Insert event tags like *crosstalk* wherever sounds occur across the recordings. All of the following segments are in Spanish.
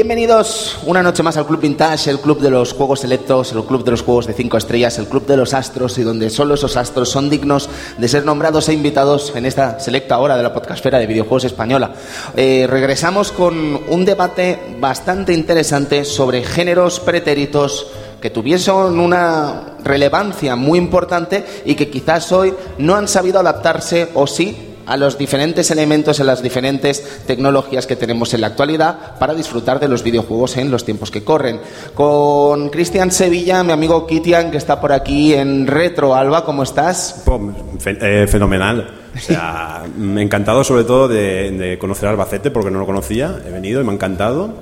Bienvenidos una noche más al Club Vintage, el club de los juegos selectos, el club de los juegos de cinco estrellas, el club de los astros y donde solo esos astros son dignos de ser nombrados e invitados en esta selecta hora de la podcastfera de videojuegos española. Eh, regresamos con un debate bastante interesante sobre géneros pretéritos que tuviesen una relevancia muy importante y que quizás hoy no han sabido adaptarse o sí a los diferentes elementos, en las diferentes tecnologías que tenemos en la actualidad para disfrutar de los videojuegos en los tiempos que corren. Con Cristian Sevilla, mi amigo Kitian, que está por aquí en Retro. Alba, ¿cómo estás? Eh, fenomenal. O sea, *laughs* me encantado sobre todo de, conocer Albacete porque no lo conocía. He venido y me ha encantado.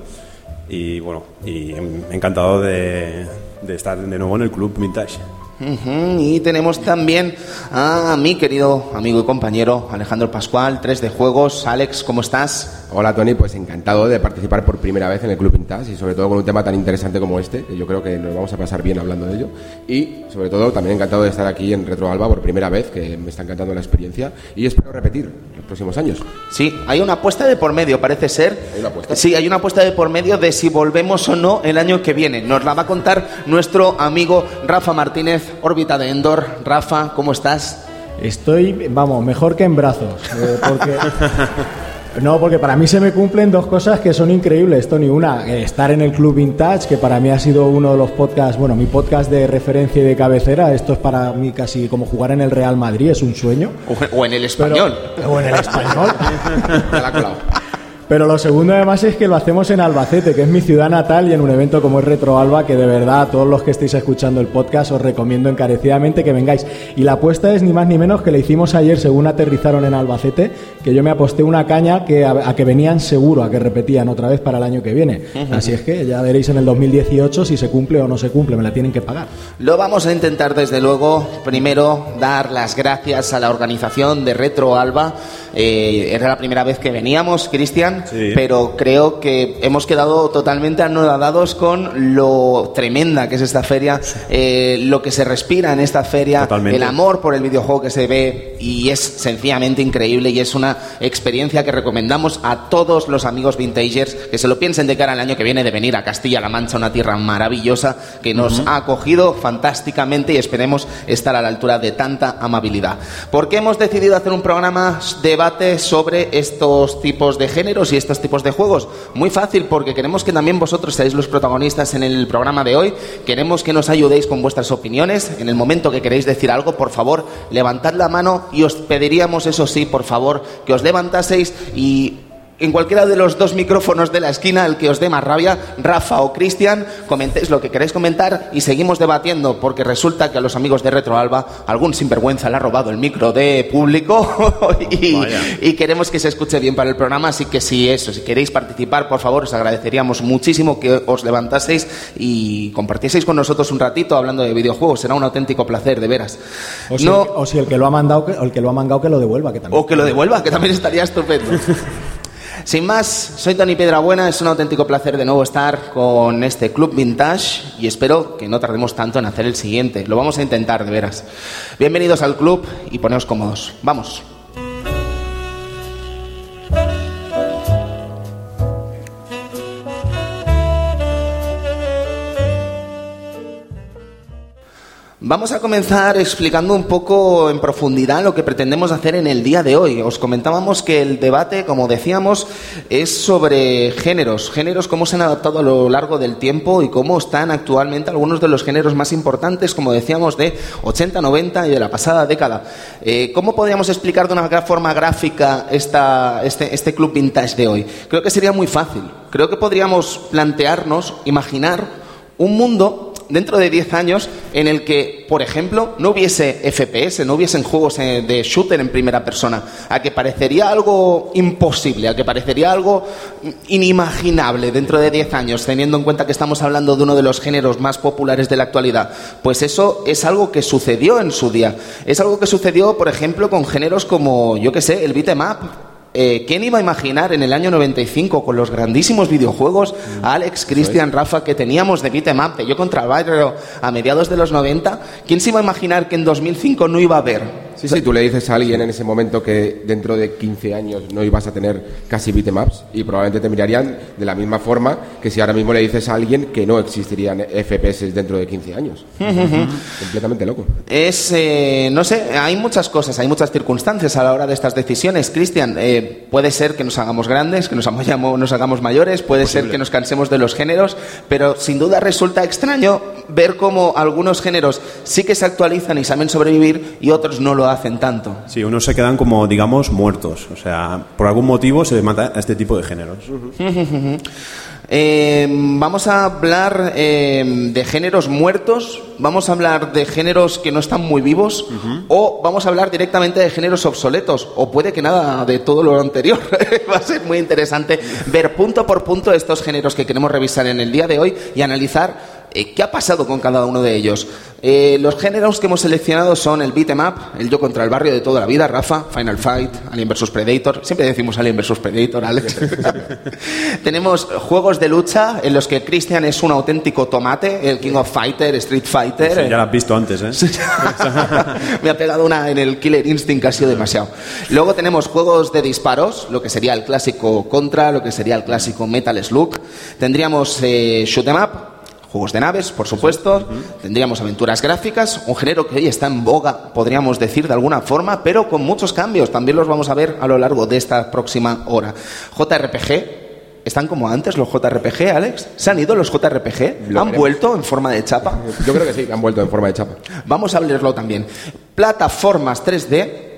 Y bueno, y encantado de, de estar de nuevo en el Club Vintage. Y tenemos también a mi querido amigo y compañero Alejandro Pascual, 3 de Juegos. Alex, ¿cómo estás? Hola Tony, pues encantado de participar por primera vez en el Club Vintage y sobre todo con un tema tan interesante como este, yo creo que nos vamos a pasar bien hablando de ello. Y sobre todo también encantado de estar aquí en Retro Alba por primera vez, que me está encantando la experiencia y espero repetir los próximos años. Sí, hay una apuesta de por medio, parece ser. ¿Hay una apuesta? Sí, hay una apuesta de por medio de si volvemos o no el año que viene. Nos la va a contar nuestro amigo Rafa Martínez órbita de Endor. Rafa, ¿cómo estás? Estoy, vamos, mejor que en brazos. Eh, porque, *laughs* no, porque para mí se me cumplen dos cosas que son increíbles, Tony. Una, eh, estar en el Club Vintage, que para mí ha sido uno de los podcasts, bueno, mi podcast de referencia y de cabecera. Esto es para mí casi como jugar en el Real Madrid, es un sueño. O, en el español. o en el español. *laughs* Pero lo segundo además es que lo hacemos en Albacete, que es mi ciudad natal y en un evento como es Retro Alba, que de verdad a todos los que estéis escuchando el podcast os recomiendo encarecidamente que vengáis. Y la apuesta es ni más ni menos que le hicimos ayer según aterrizaron en Albacete, que yo me aposté una caña que a, que venían seguro, a que repetían otra vez para el año que viene. Así es que ya veréis en el 2018 si se cumple o no se cumple, me la tienen que pagar. Lo vamos a intentar desde luego, primero dar las gracias a la organización de Retro Alba. Eh, era la primera vez que veníamos, Cristian pero creo que hemos quedado totalmente anonadados con lo tremenda que es esta feria, eh, lo que se respira en esta feria, el amor por el videojuego que se ve y es sencillamente increíble y es una experiencia que recomendamos a todos los amigos vintagers que se lo piensen de cara al año que viene de venir a Castilla-La Mancha, una tierra maravillosa que nos ha acogido fantásticamente y esperemos estar a la altura de tanta amabilidad. ¿Por qué hemos decidido hacer un programa debate sobre estos tipos de géneros? y estos tipos de juegos? Muy fácil, porque queremos que también vosotros seáis los protagonistas en el programa de hoy. Queremos que nos ayudéis con vuestras opiniones. En el momento que queréis decir algo, por favor, levantad la mano y os pediríamos, eso sí, por favor, que os levantaseis y en cualquiera de los dos micrófonos de la esquina, el que os dé más rabia, Rafa o Cristian, comentéis lo que queréis comentar y seguimos debatiendo, porque resulta que a los amigos de Retroalba algún sinvergüenza le ha robado el micro de público *laughs* y, queremos que se escuche bien para el programa, así que si eso, si queréis participar, por favor, os agradeceríamos muchísimo que os levantaseis y compartieseis con nosotros un ratito hablando de videojuegos, será un auténtico placer, de veras. O si, no, o si el que lo ha mandado, el que lo ha mangado que lo devuelva, que también. O que lo devuelva, que también estaría estupendo. *laughs* Sin más, soy Tony Piedrabuena, es un auténtico placer de nuevo estar con este Club Vintage y espero que no tardemos tanto en hacer el siguiente. Lo vamos a intentar, de veras. Bienvenidos al club y poneos cómodos. Vamos. Vamos a comenzar explicando un poco en profundidad lo que pretendemos hacer en el día de hoy. Os comentábamos que el debate, como decíamos, es sobre géneros, géneros cómo se han adaptado a lo largo del tiempo y cómo están actualmente algunos de los géneros más importantes, como decíamos, de 80, 90 y de la pasada década. Eh, ¿Cómo podríamos explicar de una forma gráfica esta, este, este club vintage de hoy? Creo que sería muy fácil. Creo que podríamos plantearnos, imaginar un mundo dentro de 10 años en el que, por ejemplo, no hubiese FPS, no hubiesen juegos eh, de shooter en primera persona, a que parecería algo imposible, a que parecería algo inimaginable dentro de 10 años, teniendo en cuenta que estamos hablando de uno de los géneros más populares de la actualidad, pues eso es algo que sucedió en su día. Es algo que sucedió, por ejemplo, con géneros como, yo qué sé, el beat'em up, eh, ¿quién iba a imaginar en el año 95 con los grandísimos videojuegos mm. Alex, Cristian, Rafa que teníamos de beat'em up, de yo contra Barrio a mediados de los 90? ¿Quién se iba a imaginar que en 2005 no iba a haber Sí, sí, tú le dices a alguien en ese momento que dentro de 15 años no ibas a tener casi beatemaps y probablemente te mirarían de la misma forma que si ahora mismo le dices a alguien que no existirían FPS dentro de 15 años. *laughs* Completamente loco. Es, eh, no sé, hay muchas cosas, hay muchas circunstancias a la hora de estas decisiones. Cristian, eh, puede ser que nos hagamos grandes, que nos, nos hagamos mayores, puede ser que nos cansemos de los géneros, pero sin duda resulta extraño ver cómo algunos géneros sí que se actualizan y saben sobrevivir y otros no lo hacen tanto. Sí, unos se quedan como, digamos, muertos. O sea, por algún motivo se mata a este tipo de géneros. *laughs* Eh, vamos a hablar eh, de géneros muertos, vamos a hablar de géneros que no están muy vivos, o vamos a hablar directamente de géneros obsoletos, o puede que nada de todo lo anterior. *laughs* Va a ser muy interesante ver punto por punto estos géneros que queremos revisar en el día de hoy y analizar eh, ¿Qué ha pasado con cada uno de ellos? Eh, los géneros que hemos seleccionado son el beat'em up, el yo contra el barrio de toda la vida, Rafa, Final Fight, Alien vs Predator. Siempre decimos Alien vs Predator, Alex. *laughs* Tenemos juegos de lucha en los que Christian es un auténtico tomate, el King of Fighter, Street Fighter. ya lo has visto antes, ¿eh? *laughs* Me ha pegado una en el Killer Instinct, que ha sido demasiado. Luego tenemos juegos de disparos, lo que sería el clásico Contra, lo que sería el clásico Metal Slug. Tendríamos eh, Shoot 'em Up, Juegos de naves, por supuesto, tendríamos aventuras gráficas, un género que hoy está en boga, podríamos decir de alguna forma, pero con muchos cambios. También los vamos a ver a lo largo de esta próxima hora. JRPG, ¿Están como antes los JRPG, Alex? ¿Se han ido los JRPG? ¿Han vuelto en forma de chapa? Yo creo que sí, han vuelto en forma de chapa. Vamos a leerlo también. Plataformas 3D,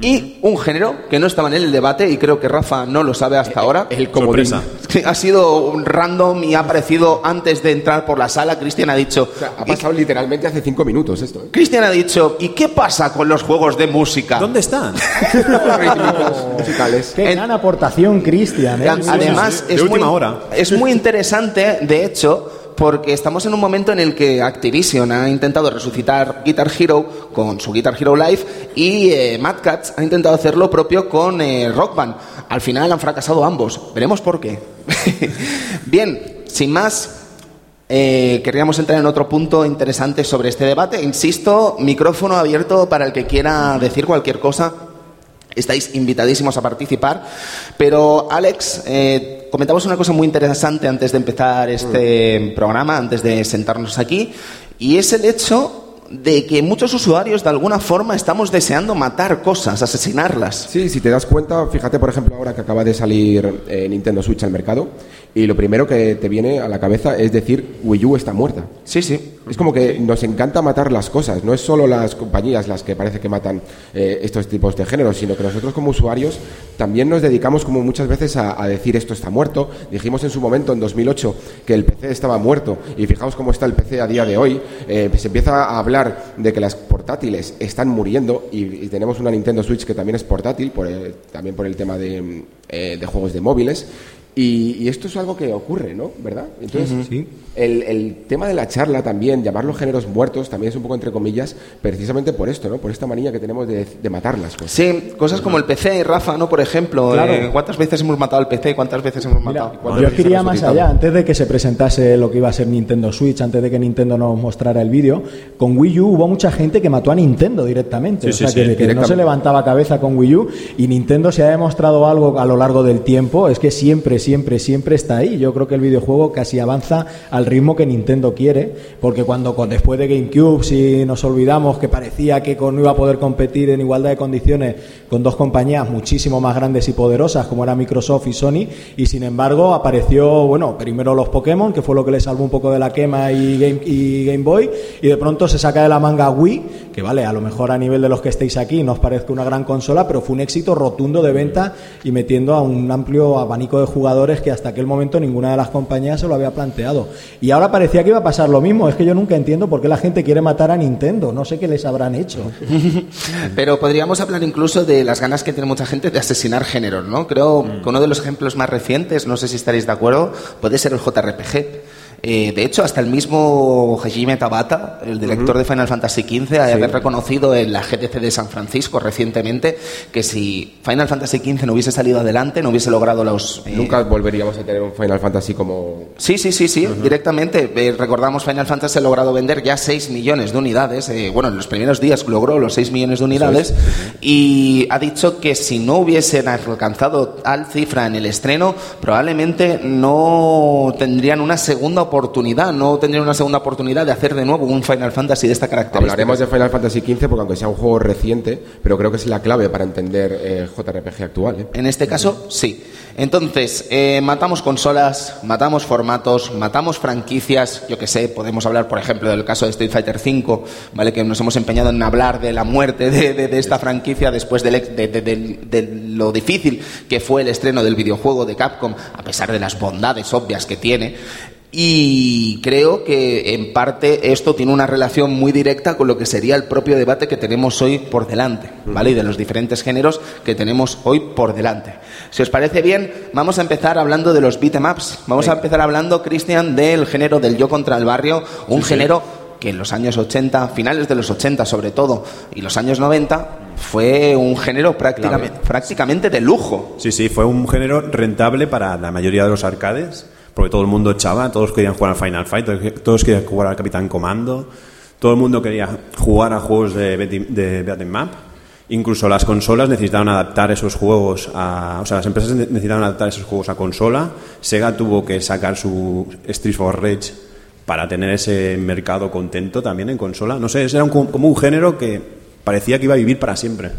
y un género que no estaba en el debate y creo que Rafa no lo sabe hasta ahora. El comodín. *laughs* Ha sido un random y ha aparecido antes de entrar por la sala. Cristian ha dicho... ha pasado literalmente hace cinco minutos esto. ¿eh? Cristian ha dicho, ¿y qué pasa con los juegos de música? ¿Dónde están? *laughs* musicales. Qué gran aportación, Cristian. ¿eh? Además, es, muy, es muy interesante, de hecho porque estamos en un momento en el que Activision ha intentado resucitar Guitar Hero con su Guitar Hero Live y eh, Mad Cats ha intentado hacer lo propio con eh, Rock Band. Al final han fracasado ambos. Veremos por qué. *laughs* Bien, sin más, eh, queríamos entrar en otro punto interesante sobre este debate. Insisto, micrófono abierto para el que quiera decir cualquier cosa. Estáis invitadísimos a participar. Pero, Alex, eh, comentamos una cosa muy interesante antes de empezar este programa, antes de sentarnos aquí, y es el hecho de que muchos usuarios de alguna forma estamos deseando matar cosas, asesinarlas. Sí, si te das cuenta, fíjate por ejemplo ahora que acaba de salir eh, Nintendo Switch al mercado y lo primero que te viene a la cabeza es decir Wii U está muerta. Sí, sí. Es como que nos encanta matar las cosas, no es solo las compañías las que parece que matan eh, estos tipos de géneros, sino que nosotros como usuarios también nos dedicamos como muchas veces a, decir esto está muerto. Dijimos en su momento, en 2008, que el PC estaba muerto y fijaos cómo está el PC a día de hoy. Eh, se empieza a hablar de que las portátiles están muriendo y, tenemos una Nintendo Switch que también es portátil, por también por el tema de, eh, de juegos de móviles. Y, esto es algo que ocurre, ¿no? ¿Verdad? Entonces, sí. El, el, tema de la charla también, llamarlos géneros muertos, también es un poco entre comillas, precisamente por esto, ¿no? Por esta manía que tenemos de, de matarlas. Pues. Sí, cosas como el PC, Rafa, ¿no? Por ejemplo, eh, ¿cuántas veces hemos matado el PC? ¿Cuántas veces hemos matado? yo quería más allá, antes de que se presentase lo que iba a ser Nintendo Switch, antes de que Nintendo nos mostrara el vídeo, con Wii U hubo mucha gente que mató a Nintendo directamente. o sea, que, que no se levantaba cabeza con Wii U y Nintendo se ha demostrado algo a lo largo del tiempo, es que siempre siempre, siempre está ahí. Yo creo que el videojuego casi avanza al ritmo que Nintendo quiere, porque cuando después de GameCube, si nos olvidamos que parecía que no iba a poder competir en igualdad de condiciones con dos compañías muchísimo más grandes y poderosas como era Microsoft y Sony, y sin embargo apareció, bueno, primero los Pokémon, que fue lo que le salvó un poco de la quema y Game, y Game Boy, y de pronto se saca de la manga Wii, que vale, a lo mejor a nivel de los que estéis aquí no os parezca una gran consola, pero fue un éxito rotundo de venta y metiendo a un amplio abanico de jugadores que hasta aquel momento ninguna de las compañías se lo había planteado. Y ahora parecía que iba a pasar lo mismo. Es que yo nunca entiendo por qué la gente quiere matar a Nintendo. No sé qué les habrán hecho. *laughs* Pero podríamos hablar incluso de las ganas que tiene mucha gente de asesinar géneros, ¿no? Creo mm. que uno de los ejemplos más recientes, no sé si estaréis de acuerdo, puede ser el JRPG. Eh, de hecho, hasta el mismo Hajime Tabata, el director de Final Fantasy XV, ha reconocido en la GTC de San Francisco recientemente que si Final Fantasy XV no hubiese salido adelante, no hubiese logrado los... Eh, Nunca volveríamos a tener un Final Fantasy como... Sí, sí, sí, sí, directamente. Eh, recordamos, Final Fantasy ha logrado vender ya 6 millones de unidades. bueno, en los primeros días logró los 6 millones de unidades y ha dicho que si no hubiesen alcanzado tal cifra en el estreno, probablemente no tendrían una segunda oportunidad, no tendrían una segunda oportunidad de hacer de nuevo un Final Fantasy de esta característica. Hablaremos de Final Fantasy XV porque aunque sea un juego reciente, pero creo que es la clave para entender eh, JRPG actual. ¿eh? En este caso, sí. Entonces, eh, matamos consolas, matamos formatos, matamos franquicias, yo que sé, podemos hablar, por ejemplo, del caso de Street Fighter V, ¿vale? que nos hemos empeñado en hablar de la muerte de, esta franquicia después de, de, lo difícil que fue el estreno del videojuego de Capcom, a pesar de las bondades obvias que tiene. Y creo que en parte esto tiene una relación muy directa con lo que sería el propio debate que tenemos hoy por delante, ¿vale? Y de los diferentes géneros que tenemos hoy por delante. Si os parece bien, vamos a empezar hablando de los beatemaps. Vamos a empezar hablando, Cristian, del género del yo contra el barrio, un género que en los años 80, finales de los 80 sobre todo, y los años 90, fue un género prácticamente, prácticamente de lujo. Sí, sí, fue un género rentable para la mayoría de los arcades porque todo el mundo echaba, todos querían jugar al Final Fight, todos querían jugar al Capitán Comando, todo el mundo quería jugar a juegos de, de Map. Incluso las consolas necesitaban adaptar esos juegos a. O sea, las empresas necesitaban adaptar esos juegos a consola. Sega tuvo que sacar su Street for Rage para tener ese mercado contento también en consola. No sé, era como un género que parecía que iba a vivir para siempre.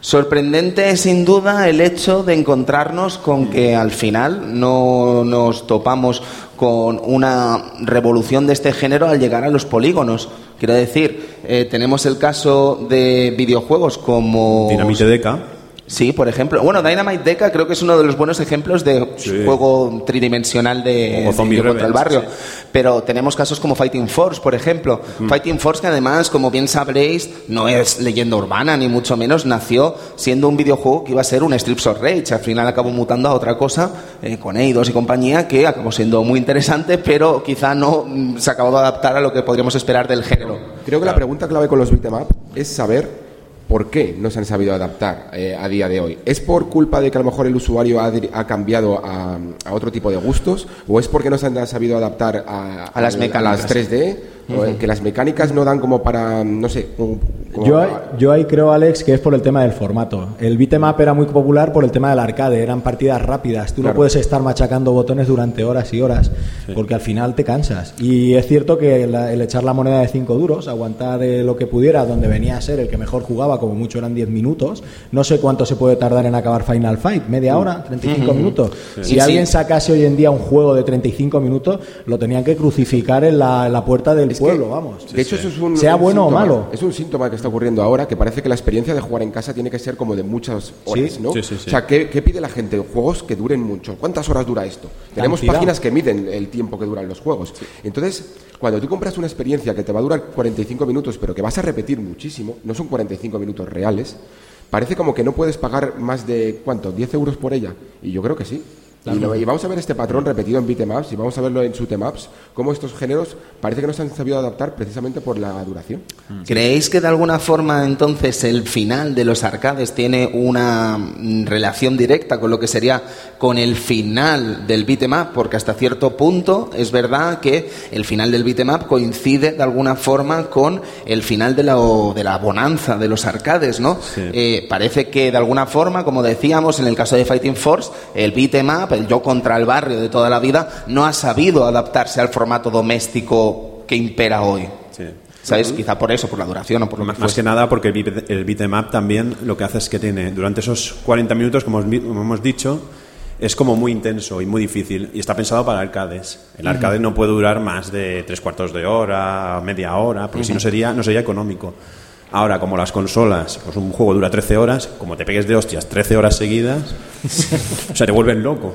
Sorprendente sin duda el hecho de encontrarnos con que al final no nos topamos con una revolución de este género al llegar a los polígonos. Quiero decir, eh, tenemos el caso de videojuegos como... Dinamite Deca Sí, por ejemplo. Bueno, Dynamite Deca creo que es uno de los buenos ejemplos de juego tridimensional de, contra el barrio. Pero tenemos casos como Fighting Force, por ejemplo. Fighting Force, que además, como bien sabréis, no es leyenda urbana, ni mucho menos, nació siendo un videojuego que iba a ser un Strips of Rage. Al final acabó mutando a otra cosa, eh, con Eidos y compañía, que acabó siendo muy interesante, pero quizá no mm, se acabó de adaptar a lo que podríamos esperar del género. Creo que la pregunta clave con los beat'em es saber ¿Por qué no se han sabido adaptar eh, a día de hoy? ¿Es por culpa de que a lo mejor el usuario ha, cambiado a, otro tipo de gustos? ¿O es porque no se han sabido adaptar a, las, a las 3D? Que las mecánicas no dan como para, no sé. yo, yo ahí creo, Alex, que es por el tema del formato. El beatmap era muy popular por el tema del arcade, eran partidas rápidas. Tú no puedes estar machacando botones durante horas y horas, porque al final te cansas. Y es cierto que el echar la moneda de 5 duros, aguantar eh, lo que pudiera, donde venía a ser el que mejor jugaba, como mucho eran 10 minutos, no sé cuánto se puede tardar en acabar Final Fight, media hora, 35 minutos. Si alguien sacase hoy en día un juego de 35 minutos, lo tenían que crucificar en la, en la puerta del pueblo, vamos. De hecho, eso es un. Sea bueno o malo. Es un síntoma que está ocurriendo ahora que parece que la experiencia de jugar en casa tiene que ser como de muchas horas, ¿no? o sea, ¿qué, pide la gente? Juegos que duren mucho. ¿Cuántas horas dura esto? Tenemos páginas que miden el tiempo que duran los juegos. Entonces, cuando tú compras una experiencia que te va a durar 45 minutos, pero que vas a repetir muchísimo, no son 45 minutos reales, parece como que no puedes pagar más de, ¿cuánto? ¿10 euros por ella? Y yo creo que sí. Y, vamos a ver este patrón repetido en beatemaps y vamos a verlo en shootemaps, cómo estos géneros parece que no se han sabido adaptar precisamente por la duración. Mm. ¿Creéis que de alguna forma entonces el final de los arcades tiene una mm, relación directa con lo que sería con el final del beatemap? Porque hasta cierto punto es verdad que el final del beatemap coincide de alguna forma con el final de la, de la bonanza de los arcades, ¿no? Eh, parece que de alguna forma, como decíamos en el caso de Fighting Force, el beatemap el yo contra el barrio de toda la vida, no ha sabido adaptarse al formato doméstico que impera hoy. ¿Sabes? Quizá por eso, por la duración o por lo más. Más que nada porque el beatmap también lo que hace es que tiene, durante esos 40 minutos, como hemos dicho, es como muy intenso y muy difícil y está pensado para arcades. El arcade no puede durar más de tres cuartos de hora, media hora, porque si no sería, no sería económico. Ahora, como las consolas, pues un juego dura 13 horas, como te pegues de hostias 13 horas seguidas, *laughs* o sea, te vuelven loco.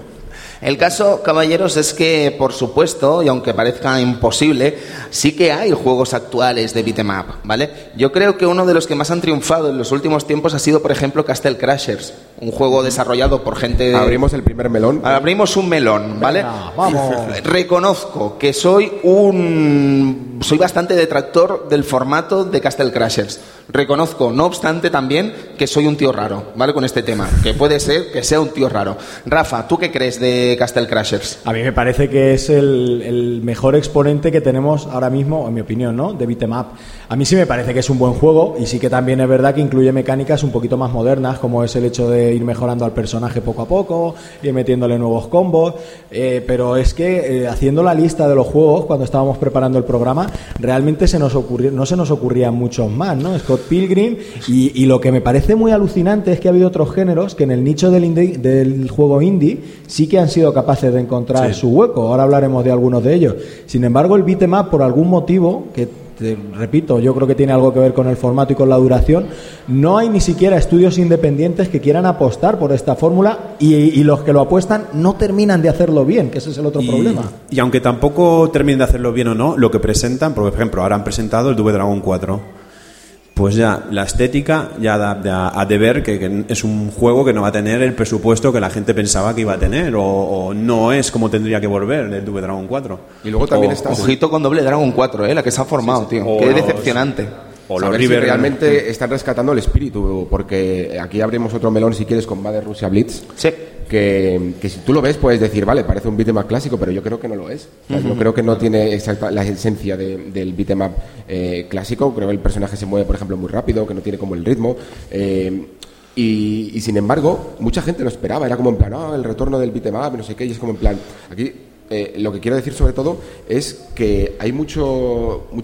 El caso, caballeros, es que, por supuesto, y aunque parezca imposible, sí que hay juegos actuales de beat'em up, ¿vale? Yo creo que uno de los que más han triunfado en los últimos tiempos ha sido, por ejemplo, Castle Crashers, un juego desarrollado por gente... Abrimos el primer melón. Abrimos un melón, ¿vale? vamos. Reconozco que soy un... soy bastante detractor del formato de Castle Crashers. Reconozco, no obstante, también que soy un tío raro, ¿vale? Con este tema, que puede ser que sea un tío raro. Rafa, ¿tú qué crees de Castle Crashers? A mí me parece que es el, mejor exponente que tenemos ahora mismo, en mi opinión, ¿no? De beat'em up. A mí sí me parece que es un buen juego y sí que también es verdad que incluye mecánicas un poquito más modernas, como es el hecho de ir mejorando al personaje poco a poco, ir metiéndole nuevos combos. Eh, pero es que eh, haciendo la lista de los juegos cuando estábamos preparando el programa, realmente se nos ocurrió, no se nos ocurrían muchos más, ¿no? Pilgrim y, lo que me parece muy alucinante es que ha habido otros géneros que en el nicho del, del juego indie sí que han sido capaces de encontrar su hueco. Ahora hablaremos de algunos de ellos. Sin embargo, el beat'em por algún motivo que repito, yo creo que tiene algo que ver con el formato y con la duración. No hay ni siquiera estudios independientes que quieran apostar por esta fórmula y, los que lo apuestan no terminan de hacerlo bien, que ese es el otro problema. Y aunque tampoco terminen de hacerlo bien o no, lo que presentan, por ejemplo, ahora han presentado el Double Dragon 4 pues ya la estética ya da, a de ver que, es un juego que no va a tener el presupuesto que la gente pensaba que iba a tener o, no es como tendría que volver el Double Dragon 4. Y luego también está ojito con Doble Dragon 4, eh, la que se ha formado, tío. Qué decepcionante. O los si realmente están rescatando el espíritu, porque aquí abrimos otro melón si quieres con Mother Russia Blitz. Sí que, si tú lo ves puedes decir, vale, parece un beat'em clásico, pero yo creo que no lo es. Yo creo que no tiene exacta la esencia del beat'em eh, clásico. Creo que el personaje se mueve, por ejemplo, muy rápido, que no tiene como el ritmo. Eh, y, sin embargo, mucha gente lo esperaba. Era como en plan, ah, el retorno del beat'em no sé qué. Y es como en plan, aquí eh, lo que quiero decir sobre todo es que hay mucha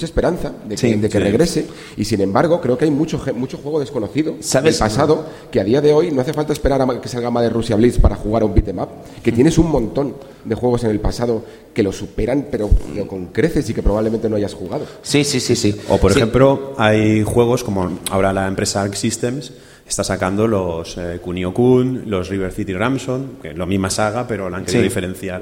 esperanza de que, regrese y sin embargo creo que hay mucho, mucho juego desconocido del pasado que a día de hoy no hace falta esperar a que salga más de Rusia Blitz para jugar a un beat'em up, que tienes un montón de juegos en el pasado que lo superan pero, con creces y que probablemente no hayas jugado. Sí, sí, sí, sí. O por ejemplo hay juegos como ahora la empresa Arc Systems está sacando los eh, Kunio Kun, los River City Ramson, que es la misma saga pero la han querido diferenciar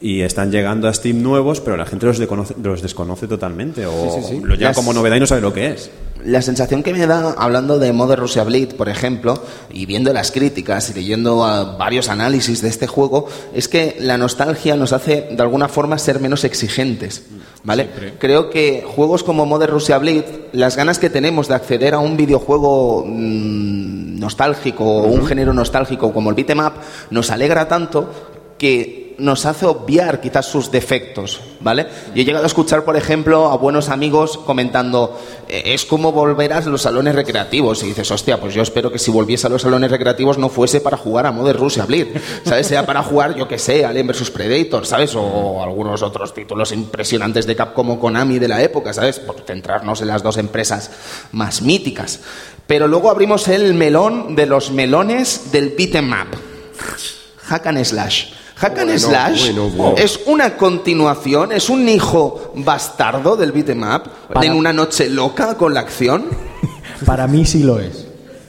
y están llegando a Steam nuevos, pero la gente los, los desconoce totalmente o lo lleva como novedad y no sabe lo que es. La sensación que me da, hablando de Modern Russia Bleed, por ejemplo, y viendo las críticas y leyendo varios análisis de este juego, es que la nostalgia nos hace, de alguna forma, ser menos exigentes. ¿Vale? Creo que juegos como Modern Russia Bleed, las ganas que tenemos de acceder a un videojuego mm, nostálgico o un género nostálgico como el beat'em up, nos alegra tanto que nos hace obviar quizás sus defectos, ¿vale? Yo he llegado a escuchar, por ejemplo, a buenos amigos comentando, eh, es como volver a los salones recreativos. Y dices, hostia, pues yo espero que si volviese a los salones recreativos no fuese para jugar a Modern Russia Bleed, ¿sabes? Sea para jugar, yo que sé, Alien vs Predator, ¿sabes? O algunos otros títulos impresionantes de Capcom o Konami de la época, ¿sabes? Por centrarnos en las dos empresas más míticas. Pero luego abrimos el melón de los melones del beat'em up. Hack and Slash. Hack and Slash es una continuación, es un hijo bastardo del beat'em up en una noche loca con la acción. *laughs* Para mí sí lo es.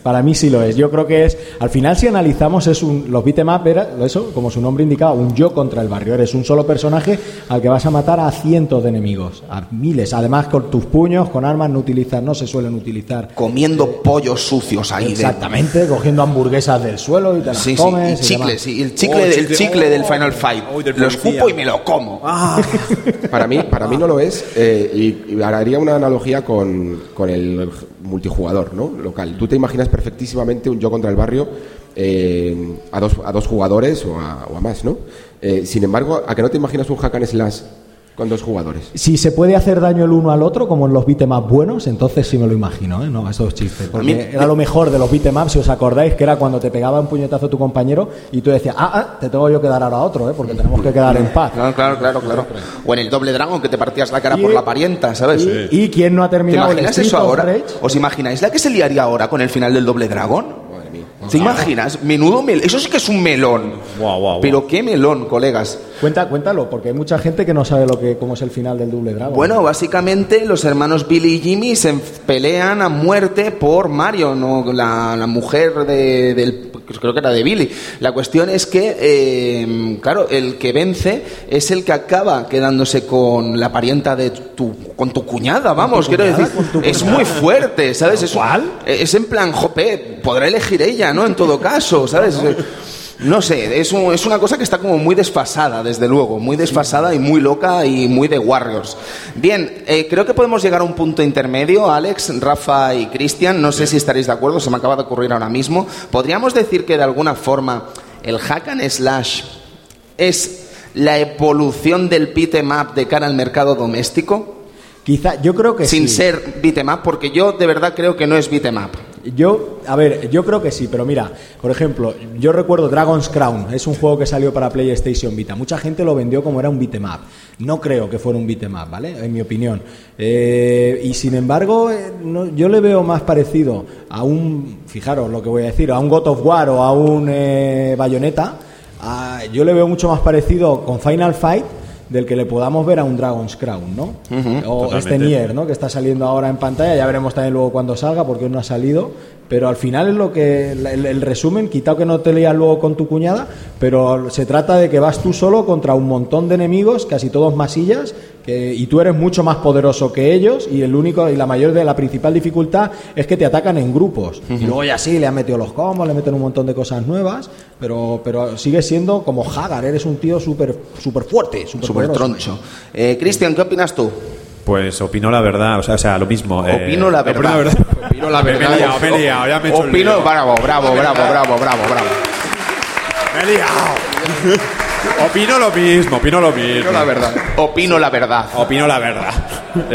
Para mí sí lo es. Yo creo que es, al final si analizamos, es un, los beatmap era, eso, como su nombre indicaba, un yo contra el barrio. Eres un solo personaje al que vas a matar a cientos de enemigos, a miles. Además con tus puños, con armas no utilizar, no se suelen utilizar. Comiendo pollos sucios ahí. Exactamente, cogiendo hamburguesas del suelo y te las comes. Sí, y, y el chicle, el chicle del Final Fight. lo escupo y me lo como. Ah. para mí, para mí no lo es. Eh, y, y haría una analogía con, con el multijugador ¿no? local. Tú te imaginas perfectísimamente un yo contra el barrio eh, a, dos, a dos jugadores o a, o a más, ¿no? Eh, sin embargo, ¿a que no te imaginas un hack and slash con dos jugadores. Si se puede hacer daño el uno al otro, como en los beatemaps buenos, entonces sí me lo imagino, ¿eh? No, esos chistes. Porque era lo mejor de los beatemaps, si os acordáis, que era cuando te pegaba un puñetazo tu compañero y tú decías, ah, ah, te tengo yo que dar ahora a otro, ¿eh? Porque tenemos que quedar en paz. Claro, claro, claro, claro. O en el doble dragón, que te partías la cara por la parienta, ¿sabes? Y, quién no ha terminado ¿Te imaginas eso ahora? ¿Os imagináis la que se liaría ahora con el final del doble dragón? ¿Te imaginas? Menudo melón. Eso sí que es un melón. Pero qué melón, colegas. Cuenta, cuéntalo, porque hay mucha gente que no sabe lo que, cómo es el final del Double Dragon. Bueno, básicamente los hermanos Billy y Jimmy se pelean a muerte por Mario, ¿no? la, la mujer de, del creo que era de Billy. La cuestión es que, eh, claro, el que vence es el que acaba quedándose con la parienta de tu, con tu cuñada, vamos, quiero decir, es muy fuerte, ¿sabes? Es, es en plan, jope, podrá elegir ella, ¿no? En todo caso, ¿sabes? No sé, es, es, una cosa que está como muy desfasada, desde luego, muy desfasada y muy loca y muy de Warriors. Bien, eh, creo que podemos llegar a un punto intermedio, Alex, Rafa y Cristian, no sé si estaréis de acuerdo, se me acaba de ocurrir ahora mismo. ¿Podríamos decir que de alguna forma el hack and slash es la evolución del beat'em up de cara al mercado doméstico? Quizá, yo creo que Sin ser beat'em up, porque yo de verdad creo que no es beat'em up. Yo, a ver, yo creo que sí, pero mira, por ejemplo, yo recuerdo Dragon's Crown, es un juego que salió para PlayStation Vita. Mucha gente lo vendió como era un beat'em up. No creo que fuera un beat'em up, ¿vale? En mi opinión. Eh, y sin embargo, eh, yo le veo más parecido a un, fijaros lo que voy a decir, a un God of War o a un eh, Bayonetta. yo le veo mucho más parecido con Final Fight del que le podamos ver a un Dragon's Crown, ¿no? o este Nier, ¿no? Que está saliendo ahora en pantalla, ya veremos también luego cuando salga, porque no ha salido, pero al final es lo que el, resumen, quitado que no te leas luego con tu cuñada, pero se trata de que vas tú solo contra un montón de enemigos, casi todos masillas, que, y tú eres mucho más poderoso que ellos y el único y la mayor de la principal dificultad es que te atacan en grupos. Y luego ya sí, le han metido los combos, le meten un montón de cosas nuevas, pero pero sigue siendo como Hagar, eres un tío súper super fuerte, súper troncho. Eh, Cristian, ¿qué opinas tú? Pues opino la verdad, o sea, o sea lo mismo. Eh, opino la verdad. Opino la verdad. *laughs* opino la verdad. Me he liado, me he liado, ya me he hecho Opino, bravo, bravo, bravo, bravo, bravo, bravo. Me he liado. Opino lo mismo, opino lo mismo. Opino la verdad. Opino la verdad. Opino la verdad.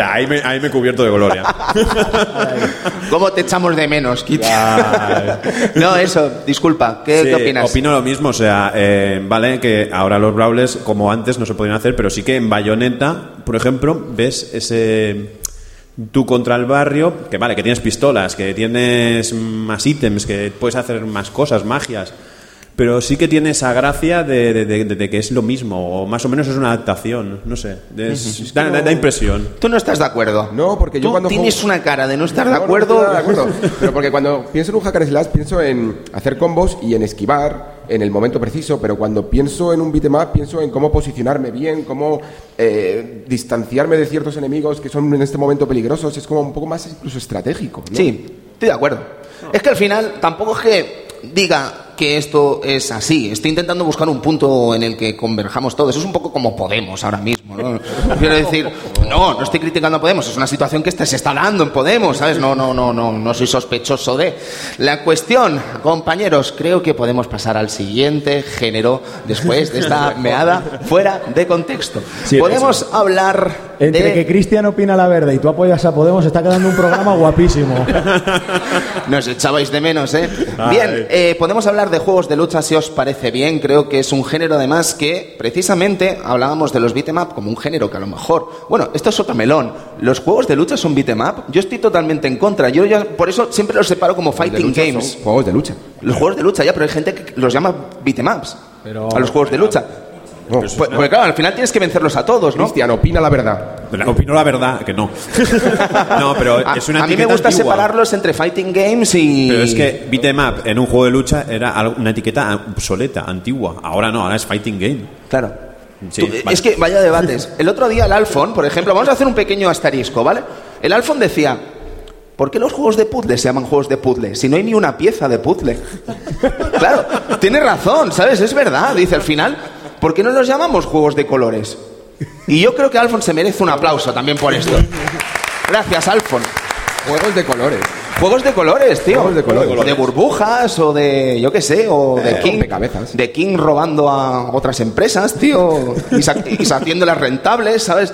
ahí, me, ahí me he cubierto de gloria. *laughs* ¿Cómo te echamos de menos, Kit? no, eso, disculpa. ¿Qué, opinas? Opino lo mismo, o sea, eh, vale que ahora los brawlers, como antes, no se podían hacer, pero sí que en Bayonetta, por ejemplo, ves ese tú contra el barrio, que vale, que tienes pistolas, que tienes más ítems, que puedes hacer más cosas, magias pero sí que tiene esa gracia de, que es lo mismo, o más o menos es una adaptación, no sé, da, impresión. ¿Tú no estás de acuerdo? No, porque yo cuando... tienes una cara de no estar de acuerdo. de acuerdo. pero porque cuando pienso en un hacker slash pienso en hacer combos y en esquivar en el momento preciso, pero cuando pienso en un beatmap pienso en cómo posicionarme bien, cómo eh, distanciarme de ciertos enemigos que son en este momento peligrosos, es como un poco más incluso estratégico. Sí, estoy de acuerdo. Es que al final tampoco es que diga que esto es así. Estoy intentando buscar un punto en el que converjamos todos. Es un poco como Podemos ahora mismo. ¿no? *laughs* Quiero decir, no, no estoy criticando a Podemos. Es una situación que se está dando en Podemos, ¿sabes? No, no, no, no, no soy sospechoso de. La cuestión, compañeros, creo que podemos pasar al siguiente género después de esta *laughs* meada fuera de contexto. podemos hablar entre que Cristian opina la verde y tú apoyas a Podemos, está quedando un programa *laughs* guapísimo. Nos echabais de menos, ¿eh? Bien, eh, podemos hablar de juegos de lucha si os parece bien. Creo que es un género, además, que precisamente hablábamos de los beat'em up como un género que a lo mejor. Bueno, esto es otro melón. ¿Los juegos de lucha son beat'em up? Yo estoy totalmente en contra. Yo ya, por eso siempre los separo como fighting games. juegos de lucha. Los juegos de lucha, ya, pero hay gente que los llama beat'em ups. A los juegos de lucha. Pues, porque claro, al final tienes que vencerlos a todos, ¿no? Cristian, opina la verdad. Opino la verdad, que no. *laughs* no, pero es una A mí me gusta separarlos entre fighting games y... Pero es que beat'em up en un juego de lucha era una etiqueta obsoleta, antigua. Ahora no, ahora es fighting game. Claro. Es que vaya debates. El otro día el Alfon, por ejemplo, vamos a hacer un pequeño asterisco, ¿vale? El Alfon decía, ¿Por qué los juegos de puzzle se llaman juegos de puzzle? Si no hay ni una pieza de puzzle. *laughs* claro, tiene razón, ¿sabes? Es verdad. Dice, al final, ¿por qué no los llamamos juegos de colores? Y yo creo que Alfon se merece un aplauso también por esto. Gracias, Alfon. Juegos de colores. Juegos de colores, tío. Juegos de colores. O de burbujas, o de, yo qué sé, o de eh, King. De cabezas. De King robando a otras empresas, tío. Y, haciéndolas rentables, ¿sabes?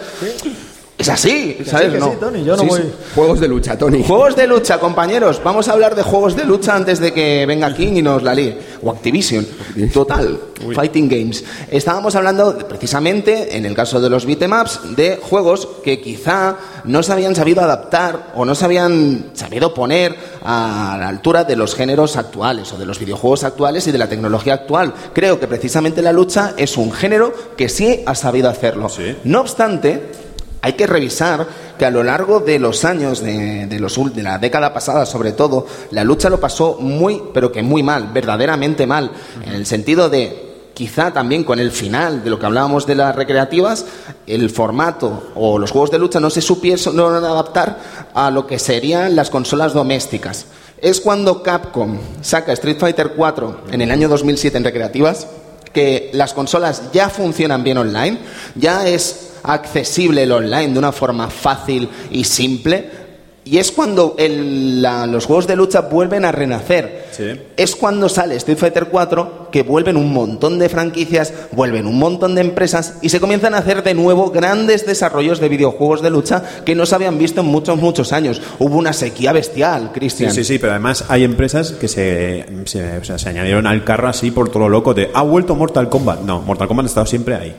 Es así, ¿sabes? sí, no. sí, Tony, yo no Sí, voy-. Juegos de lucha, Tony. Juegos de lucha, compañeros. Vamos a hablar de juegos de lucha antes de que venga King y nos la líe. O Activision. Total. Fighting Games. Estábamos hablando precisamente, en el caso de los beatemaps, de juegos que quizá no se habían sabido adaptar o no se habían sabido poner a la altura de los géneros actuales o de los videojuegos actuales y de la tecnología actual. Creo que precisamente la lucha es un género que sí ha sabido hacerlo. No obstante, hay que revisar que a lo largo de los años, de, la década pasada sobre todo, la lucha lo pasó muy, pero que muy mal, verdaderamente mal, en el sentido de... Quizá también con el final de lo que hablábamos de las recreativas, el formato o los juegos de lucha no se supieron adaptar a lo que serían las consolas domésticas. Es cuando Capcom saca Street Fighter 4 en el año 2007 en recreativas, que las consolas ya funcionan bien online, ya es accesible el online de una forma fácil y simple. Y es cuando el- la- los juegos de lucha vuelven a renacer. Sí. Es cuando sale Street Fighter 4 que vuelven un montón de franquicias, vuelven un montón de empresas y se comienzan a hacer de nuevo grandes desarrollos de videojuegos de lucha que no se habían visto en muchos, muchos años. Hubo una sequía bestial, Sí, Cristian. sí, sí, pero además hay empresas que se, se, o sea, se añadieron al carro así por todo lo loco de ha vuelto Mortal Kombat. No, Mortal Kombat ha estado siempre ahí.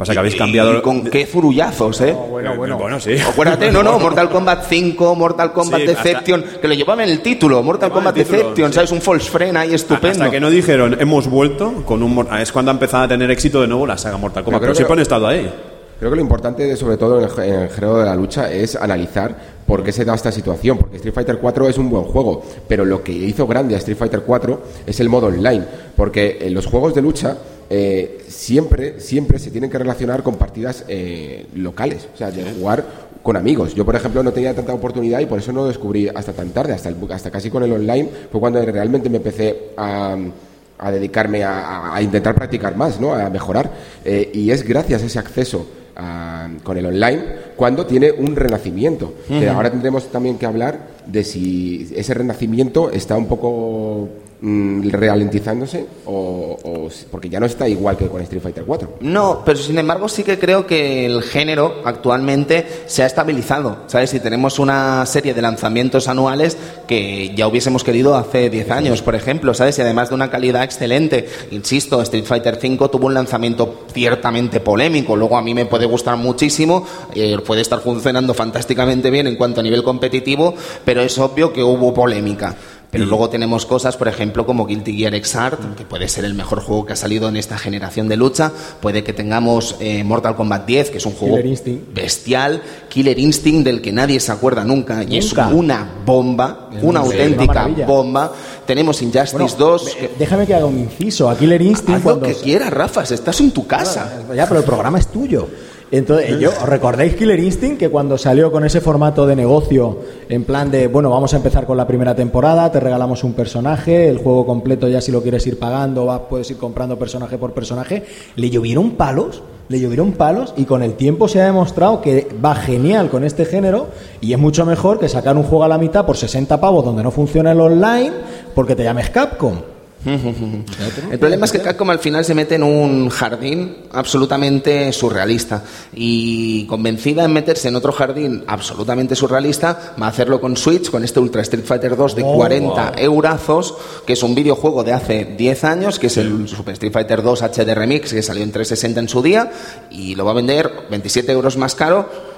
Pasa que habéis cambiado. y con *laughs* qué furullazos, ¿eh? bueno, bueno. sí. Acuérdate, no, no, Mortal Kombat 5, Mortal Kombat Sí, Deception, que lo llevaban el título, Mortal Kombat título, Deception, sí. ¿sabes? Un false friend ahí estupendo. Hasta que no dijeron hemos vuelto con un. Ah, Es cuando ha empezado a tener éxito de nuevo la saga Mortal Kombat. Pero Pero, creo siempre que- han estado ahí. Creo que lo importante, sobre todo en el, ge- en el género de la lucha, es analizar por qué se da esta situación. Porque Street Fighter 4 es un buen juego, pero lo que hizo grande a Street Fighter 4 es el modo online. Porque en los juegos de lucha eh, siempre, siempre se tienen que relacionar con partidas eh, locales, o sea, de jugar con amigos. Yo, por ejemplo, no tenía tanta oportunidad y por eso no lo descubrí hasta tan tarde, hasta, el- hasta casi con el online, fue cuando realmente me empecé a dedicarme a intentar practicar más, ¿no? a mejorar. Eh, y es gracias a ese acceso a- con el online cuando tiene un renacimiento. Que ahora tendremos también que hablar de si ese renacimiento está un poco ralentizándose o, si- porque ya no está igual que con Street Fighter 4. No, pero sin embargo sí que creo que el género actualmente se ha estabilizado, ¿sabes? Y tenemos una serie de lanzamientos anuales que ya hubiésemos querido hace 10 años, por ejemplo, ¿sabes? Y además de una calidad excelente. Insisto, Street Fighter V tuvo un lanzamiento ciertamente polémico, luego a mí me puede gustar muchísimo, eh, puede estar funcionando fantásticamente bien en cuanto a nivel competitivo, pero es obvio que hubo polémica. Pero luego tenemos cosas, por ejemplo, como Guilty Gear Xrd, que puede ser el mejor juego que ha salido en esta generación de lucha. Puede que tengamos eh, Mortal Kombat 10, que es un juego Killer bestial. Killer Instinct, del que nadie se acuerda nunca. Y es una bomba, Es una auténtica bomba. Tenemos Injustice Bueno, 2. eh, que- déjame que haga un inciso. A Killer Instinct Haz lo cuando que quieras, Rafa, estás en tu casa. Ya, pero el programa es tuyo. Entonces, yo, ¿os recordáis Killer Instinct que cuando salió con ese formato de negocio, en plan de, bueno, vamos a empezar con la primera temporada, te regalamos un personaje, el juego completo ya si lo quieres ir pagando, vas, puedes ir comprando personaje por personaje, le llovieron palos, le llovieron palos y con el tiempo se ha demostrado que va genial con este género y es mucho mejor que sacar un juego a la mitad por 60 pavos donde no funciona el online porque te llames Capcom. El problema es que Capcom al final se mete en un jardín absolutamente surrealista y convencida en meterse en otro jardín absolutamente surrealista va a hacerlo con Switch, con este Ultra Street Fighter 2 de 40 eurazos, que es un videojuego de hace 10 años, que es el Super Street Fighter 2 HD Remix, que salió en 360 en su día y lo va a vender 27 euros más caro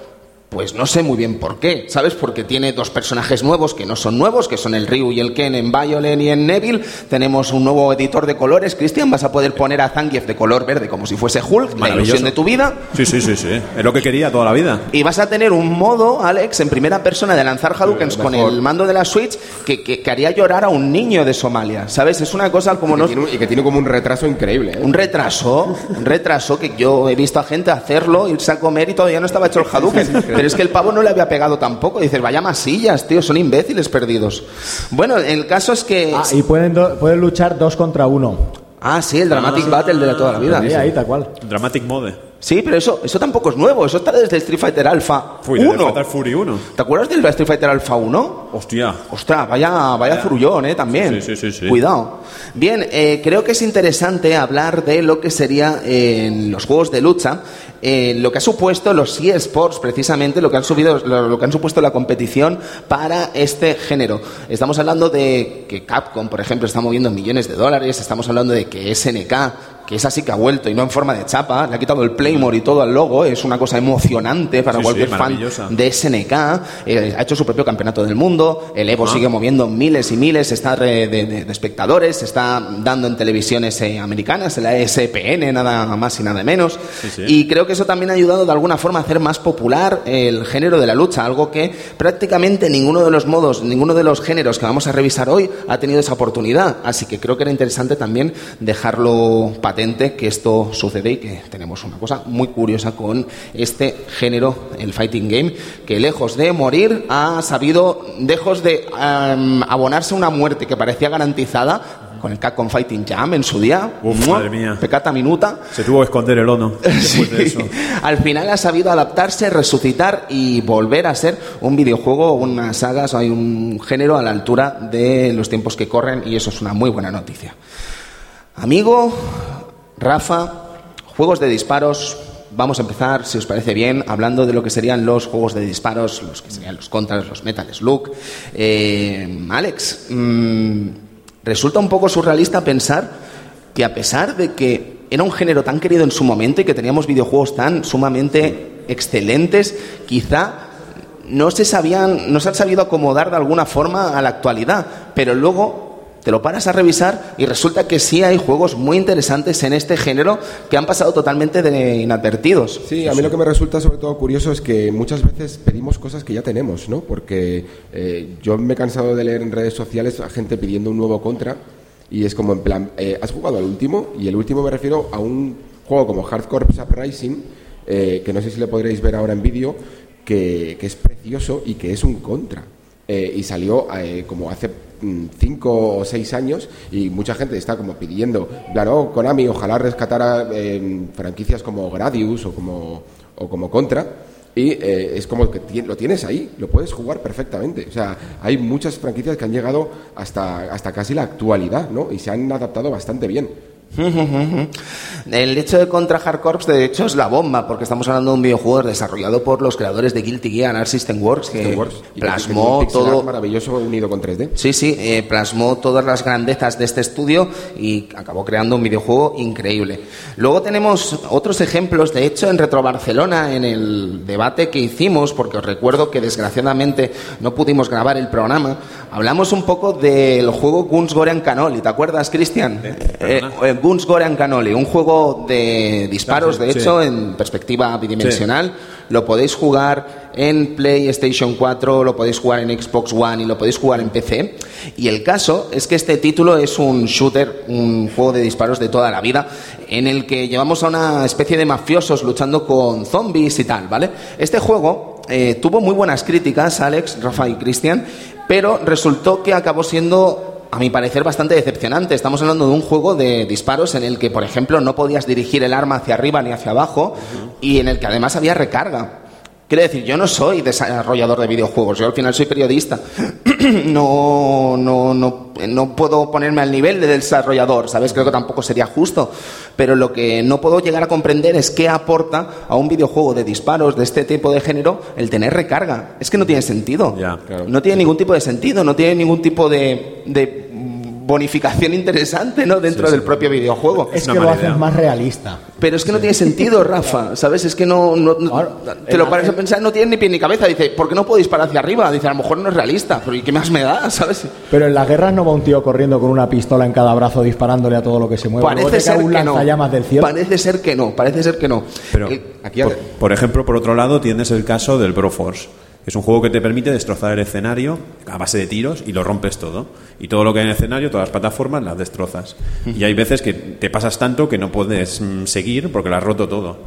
pues no sé muy bien por qué, ¿sabes? Porque tiene dos personajes nuevos que no son nuevos, que son el Ryu y el Ken en Violent y en Neville. Tenemos un nuevo editor de colores, Cristian, vas a poder poner a Zangief de color verde como si fuese Hulk, la ilusión de tu vida. Sí, sí, sí, sí. Es lo que quería toda la vida. Y vas a tener un modo, Alex, en primera persona de lanzar Hadoukens con el mando de la Switch que, que- que haría llorar a un niño de Somalia, ¿sabes? Es una cosa como y, no... que tiene, y que tiene como un retraso increíble. ¿eh? Un retraso, un retraso que yo he visto a gente hacerlo, irse a comer y todavía no estaba hecho el *laughs* Hadouken. Pero es que el pavo no le había pegado tampoco. Dices, vaya masillas, tío, son imbéciles perdidos. Bueno, el caso es que. Ah, y pueden, do- pueden luchar dos contra uno. Ah, sí, el Dramatic Battle de la toda la vida. Ahí, ahí, tal cual. Dramatic Mode. Sí, pero eso, eso tampoco es nuevo, eso está desde Street Fighter Alpha Fui, 1. de Fatal Fury 1. ¿Te acuerdas del Street Fighter Alpha 1? Hostia. Ostras, vaya, vaya furullón, ¿eh? También. Sí, sí, sí, sí. Cuidado. Bien, eh, creo que es interesante hablar de lo que sería eh, en los juegos de lucha, eh, lo que ha supuesto los eSports, precisamente, lo que, han subido, lo, lo que han supuesto la competición para este género. Estamos hablando de que Capcom, por ejemplo, está moviendo millones de dólares, estamos hablando de que SNK, que es así que ha vuelto y no en forma de chapa, le ha quitado el Playmore y todo al logo, es una cosa emocionante para Sí, sí, cualquier fan maravillosa. de SNK, eh, ha hecho su propio campeonato del mundo, el Evo sigue moviendo miles y miles está de, de- de espectadores, se está dando en televisiones eh, americanas, en la ESPN, nada más y nada menos, sí. y creo que eso también ha ayudado de alguna forma a hacer más popular el género de la lucha, algo que prácticamente ninguno de los modos, ninguno de los géneros que vamos a revisar hoy ha tenido esa oportunidad, así que creo que era interesante también dejarlo patente que esto sucede y que tenemos una cosa muy curiosa con este género, el fighting game, que lejos de morir ha sabido, lejos de em, abonarse una muerte que parecía garantizada, con el Capcom Fighting Jam en su día, madre mía. pecata minuta, Se tuvo que esconder el ono *laughs* después de Sí. eso. Al final ha sabido adaptarse, resucitar y volver a ser un videojuego, una saga, o sea, hay un género a la altura de los tiempos que corren y eso es una muy buena noticia. Amigo, Rafa, juegos de disparos. Vamos a empezar, si os parece bien, hablando de lo que serían los juegos de disparos, los que serían los contras, los Metal Slug. Eh, Alex, mm, resulta un poco surrealista pensar que a pesar de que era un género tan querido en su momento y que teníamos videojuegos tan sumamente excelentes, quizá no se sabían, no se han sabido acomodar de alguna forma a la actualidad, pero luego te lo paras a revisar y resulta que sí hay juegos muy interesantes en este género que han pasado totalmente de inadvertidos. Sí, a mí lo que me resulta sobre todo curioso es que muchas veces pedimos cosas que ya tenemos, ¿no? Porque eh, yo me he cansado de leer en redes sociales a gente pidiendo un nuevo contra y es como en plan, eh, ¿has jugado al último? Y el último me refiero a un juego como Hardcore Uprising, eh, que no sé si le podréis ver ahora en vídeo, que, que es precioso y que es un contra. Eh, y salió eh, como hace mm, cinco o seis años y mucha gente está como pidiendo, claro, Konami, ojalá rescatara eh, franquicias como Gradius o como, o como Contra. Y eh, es como que lo tienes ahí, lo puedes jugar perfectamente. O sea, hay muchas franquicias que han llegado hasta, hasta casi la actualidad, ¿no? Y se han adaptado bastante bien. El hecho de Contra Hard Corps, de hecho, es la bomba, porque estamos hablando de un videojuego desarrollado por los creadores de Guilty Gear Art System Works, que que- que plasmó todo, maravilloso unido con 3D. Sí, sí, eh, plasmó todas las grandezas de este estudio y acabó creando un videojuego increíble. Luego tenemos otros ejemplos, de hecho, en Retro Barcelona, en el debate que hicimos, porque os recuerdo que desgraciadamente no pudimos grabar el programa, hablamos un poco del juego Guns Gorean Cannoli. ¿Te acuerdas, Cristian? Eh, eh, Guns Gorean Cannoli, un juego de disparos, de Sí. hecho, en perspectiva bidimensional. Lo podéis jugar en PlayStation 4, lo podéis jugar en Xbox One y lo podéis jugar en PC. Y el caso es que este título es un shooter, un juego de disparos de toda la vida, en el que llevamos a una especie de mafiosos luchando con zombies y tal, ¿vale? Este juego eh, tuvo muy buenas críticas, Alex, Rafa y Cristian, pero resultó que acabó siendo a mi parecer, bastante decepcionante. Estamos hablando de un juego de disparos en el que, por ejemplo, no podías dirigir el arma hacia arriba ni hacia abajo y en el que además había recarga. Quiero decir, yo no soy desarrollador de videojuegos, yo al final soy periodista. *clears throat* no, no, no, no puedo ponerme al nivel del desarrollador, ¿sabes? Creo que tampoco sería justo. Pero lo que no puedo llegar a comprender es qué aporta a un videojuego de disparos de este tipo de género el tener recarga. Es que no tiene sentido. Claro. No tiene ningún tipo de sentido, no tiene ningún tipo de, de bonificación interesante ¿no? dentro del propio videojuego. Es que lo haces idea. más realista. Pero es que no tiene sentido, Rafa, ¿sabes? Es que no, no- te lo pares a pensar, no tiene ni pie ni cabeza. Dice, ¿por qué no puedo disparar hacia arriba? Dice, a lo mejor no es realista, pero ¿y qué más me da? *laughs* ¿Sabes? Pero en las guerras no va un tío corriendo con una pistola en cada brazo disparándole a todo lo que se mueve. Parece ser un que no. del cielo. Parece ser que no, parece ser que no. Pero, El- Aquí por ejemplo, por otro lado, tienes el caso del Broforce. Es un juego que te permite destrozar el escenario a base de tiros y lo rompes todo. Y todo lo que hay en el escenario, todas las plataformas, las destrozas. Y hay veces que te pasas tanto que no puedes mm, seguir porque lo has roto todo.